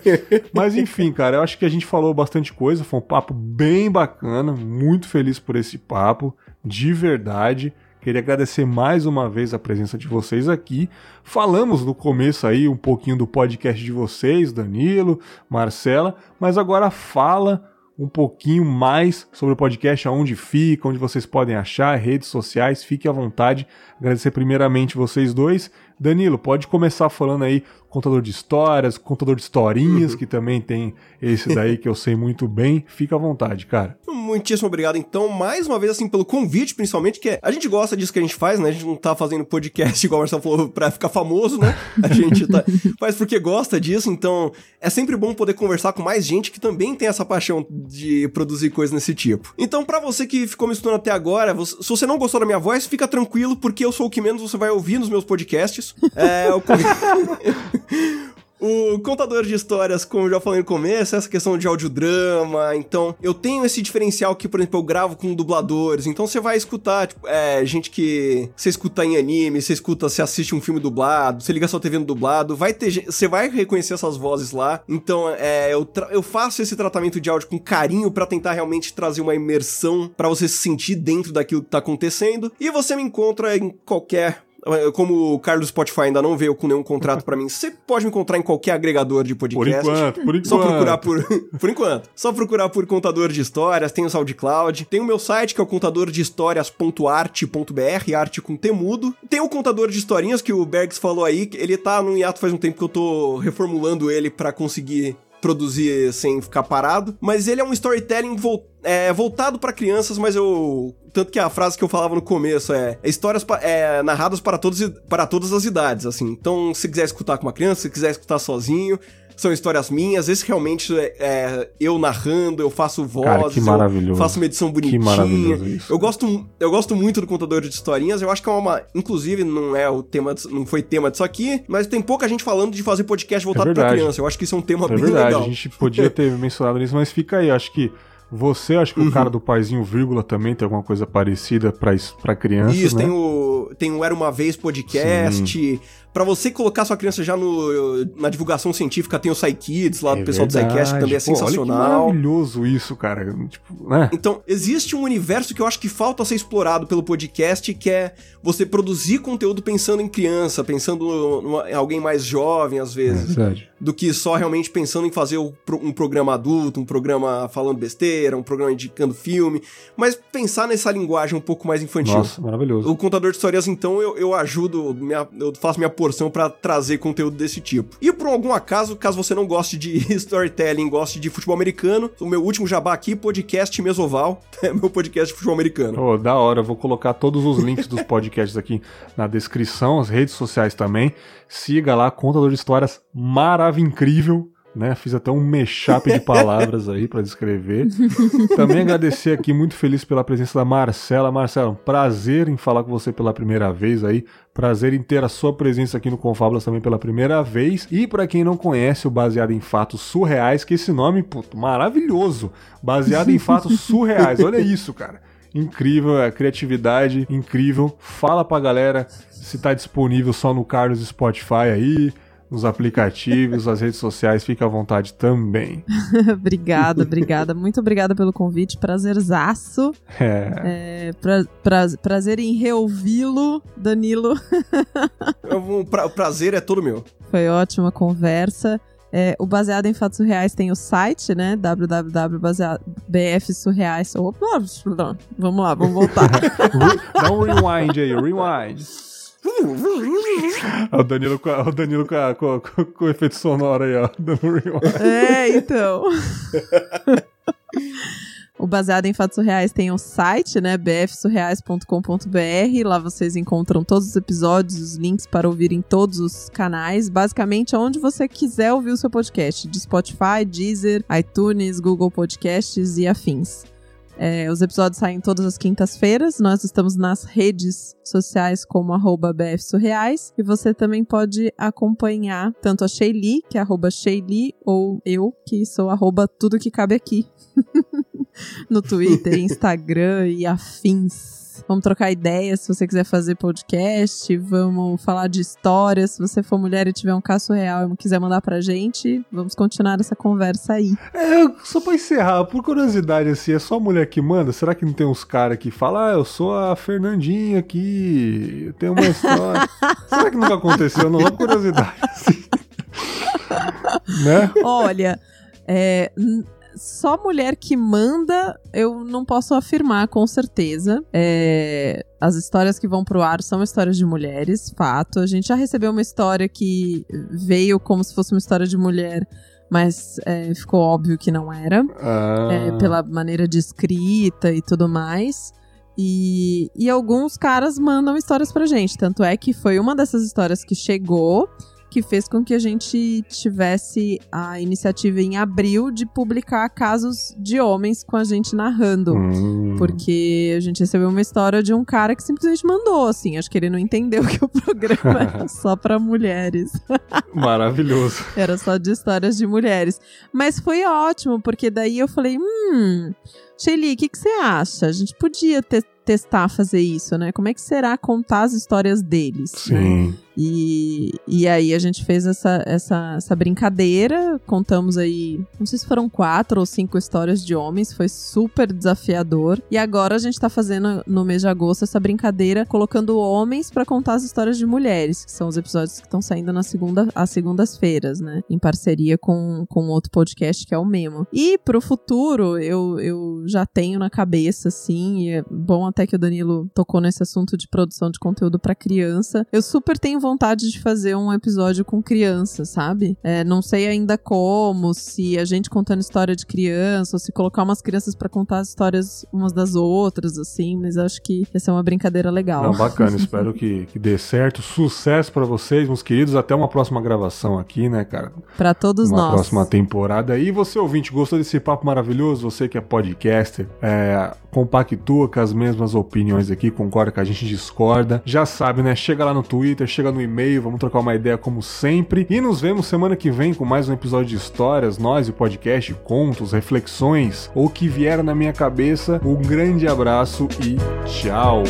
Mas enfim, cara, eu acho que a gente falou bastante coisa. Foi um papo bem bacana. Muito feliz por esse papo, de verdade. Queria agradecer mais uma vez a presença de vocês aqui. Falamos no começo aí um pouquinho do podcast de vocês, Danilo, Marcela, mas agora fala um pouquinho mais sobre o podcast, aonde fica, onde vocês podem achar, redes sociais, fique à vontade. Agradecer primeiramente vocês dois. Danilo, pode começar falando aí contador de histórias, contador de historinhas, uhum. que também tem esse daí que eu sei muito bem. Fica à vontade, cara. Muitíssimo obrigado, então, mais uma vez, assim, pelo convite, principalmente, que a gente gosta disso que a gente faz, né? A gente não tá fazendo podcast, igual o Marcelo falou, pra ficar famoso, né? A gente tá, faz porque gosta disso, então é sempre bom poder conversar com mais gente que também tem essa paixão de produzir coisas nesse tipo. Então, para você que ficou me estudando até agora, se você não gostou da minha voz, fica tranquilo, porque eu sou o que menos você vai ouvir nos meus podcasts. É, eu... O contador de histórias, como eu já falei no começo, essa questão de audiodrama, então eu tenho esse diferencial que, por exemplo, eu gravo com dubladores, então você vai escutar, tipo, é, gente que você escuta em anime, você escuta, você assiste um filme dublado, você liga sua TV no dublado, vai ter, você vai reconhecer essas vozes lá, então é, eu, eu faço esse tratamento de áudio com carinho para tentar realmente trazer uma imersão para você se sentir dentro daquilo que tá acontecendo, e você me encontra em qualquer como o Carlos Spotify ainda não veio com nenhum contrato para mim, você pode me encontrar em qualquer agregador de podcast. Por enquanto, por enquanto. Só procurar por. por enquanto. Só procurar por contador de histórias, tem o SoundCloud, tem o meu site que é o contadordehistórias.arte.br, arte com temudo. Tem o contador de historinhas que o Bergs falou aí, ele tá no hiato faz um tempo que eu tô reformulando ele para conseguir produzir sem ficar parado, mas ele é um storytelling voltado é, voltado para crianças, mas eu. Tanto que a frase que eu falava no começo é, é histórias é, narradas para, todos, para todas as idades, assim. Então, se quiser escutar com uma criança, se quiser escutar sozinho, são histórias minhas. Esse realmente é, é eu narrando, eu faço que maravilhoso. eu faço uma edição bonitinha. Que maravilhoso isso. Eu gosto, eu gosto muito do contador de historinhas. Eu acho que é uma, inclusive não é o tema, não foi tema disso aqui, mas tem pouca gente falando de fazer podcast voltado é para criança. Eu acho que isso é um tema é bem verdade. legal. A gente podia ter mencionado isso, mas fica aí. Acho que você, acho que uhum. o cara do Paizinho Vírgula também tem alguma coisa parecida pra, pra crianças, Isso, né? tem o, tem o Era Uma Vez podcast. Sim para você colocar sua criança já no, na divulgação científica, tem o SciKids lá do é pessoal verdade. do SciCast, que também é Pô, sensacional. Maravilhoso isso, cara. Tipo, né? Então, existe um universo que eu acho que falta ser explorado pelo podcast, que é você produzir conteúdo pensando em criança, pensando em alguém mais jovem, às vezes. É do que só realmente pensando em fazer um programa adulto, um programa falando besteira, um programa indicando filme, mas pensar nessa linguagem um pouco mais infantil. Nossa, maravilhoso. O contador de histórias, então, eu, eu ajudo, minha, eu faço minha porção para trazer conteúdo desse tipo. E por algum acaso, caso você não goste de storytelling, goste de futebol americano, o meu último jabá aqui, podcast Mesoval, é meu podcast de futebol americano. Oh, da hora, eu vou colocar todos os links dos podcasts aqui na descrição, as redes sociais também. Siga lá, contador de histórias maravilhoso, incrível né? Fiz até um mashup de palavras aí para descrever. Também agradecer aqui, muito feliz pela presença da Marcela. Marcela, um prazer em falar com você pela primeira vez aí. Prazer em ter a sua presença aqui no Confábulas também pela primeira vez. E para quem não conhece o Baseado em Fatos Surreais, que esse nome, puto, maravilhoso. Baseado em Fatos Surreais. Olha isso, cara. Incrível, a criatividade incrível. Fala pra galera se tá disponível só no Carlos Spotify aí nos aplicativos, as redes sociais, fica à vontade também. obrigada, obrigada. Muito obrigada pelo convite, prazerzaço. É. é pra, pra, prazer em reouvi-lo, Danilo. o pra, prazer é todo meu. Foi ótima conversa. É, o Baseado em Fatos Reais tem o site, né? www.bfsurreais. Opa, vamos lá, vamos voltar. Dá um rewind aí, rewind. O Danilo, com, o Danilo com, com, com, com o efeito sonoro aí, ó. É, então. O Baseado em Fatos Reais tem um site, né? bfsurreais.com.br. Lá vocês encontram todos os episódios, os links para ouvir em todos os canais. Basicamente, onde você quiser ouvir o seu podcast: de Spotify, Deezer, iTunes, Google Podcasts e afins. É, os episódios saem todas as quintas-feiras. Nós estamos nas redes sociais como arroba bfsurreais. E você também pode acompanhar tanto a Sheili, que é arroba Sheili, ou eu, que sou arroba tudo que cabe aqui. no Twitter, Instagram e afins. Vamos trocar ideias se você quiser fazer podcast. Vamos falar de histórias. Se você for mulher e tiver um caso real e quiser mandar pra gente, vamos continuar essa conversa aí. É, só pra encerrar, por curiosidade, assim, é só mulher que manda? Será que não tem uns caras que falam, ah, eu sou a Fernandinha aqui, eu tenho uma história. Será que nunca aconteceu? Não, só curiosidade, assim. né? Olha, é, só mulher que manda, eu não posso afirmar com certeza. É, as histórias que vão pro ar são histórias de mulheres, fato. A gente já recebeu uma história que veio como se fosse uma história de mulher, mas é, ficou óbvio que não era. Ah. É, pela maneira de escrita e tudo mais. E, e alguns caras mandam histórias pra gente. Tanto é que foi uma dessas histórias que chegou que fez com que a gente tivesse a iniciativa em abril de publicar casos de homens com a gente narrando. Hum. Porque a gente recebeu uma história de um cara que simplesmente mandou, assim. Acho que ele não entendeu que o programa era só para mulheres. Maravilhoso. era só de histórias de mulheres. Mas foi ótimo, porque daí eu falei: hum. Shelly, o que, que você acha? A gente podia ter, testar fazer isso, né? Como é que será contar as histórias deles? Sim. Né? E, e aí a gente fez essa, essa, essa brincadeira, contamos aí, não sei se foram quatro ou cinco histórias de homens, foi super desafiador. E agora a gente tá fazendo no mês de agosto essa brincadeira, colocando homens para contar as histórias de mulheres, que são os episódios que estão saindo na segunda, às segundas-feiras, né? Em parceria com, com outro podcast que é o Memo. E pro futuro, eu, eu já tenho na cabeça, assim, e é bom até que o Danilo tocou nesse assunto de produção de conteúdo para criança. Eu super tenho vontade de fazer um episódio com criança, sabe? É, não sei ainda como, se a gente contando história de criança, ou se colocar umas crianças para contar as histórias umas das outras, assim, mas acho que ia ser uma brincadeira legal. Não, bacana, espero que, que dê certo. Sucesso para vocês, meus queridos. Até uma próxima gravação aqui, né, cara? Para todos uma nós. Uma próxima temporada. E você, ouvinte, gostou desse papo maravilhoso? Você que é podcaster, é, compactua com as mesmas opiniões aqui, concorda que a gente discorda. Já sabe, né? Chega lá no Twitter, chega no e-mail, vamos trocar uma ideia como sempre. E nos vemos semana que vem com mais um episódio de histórias, nós e podcast, contos, reflexões ou que vieram na minha cabeça. Um grande abraço e tchau!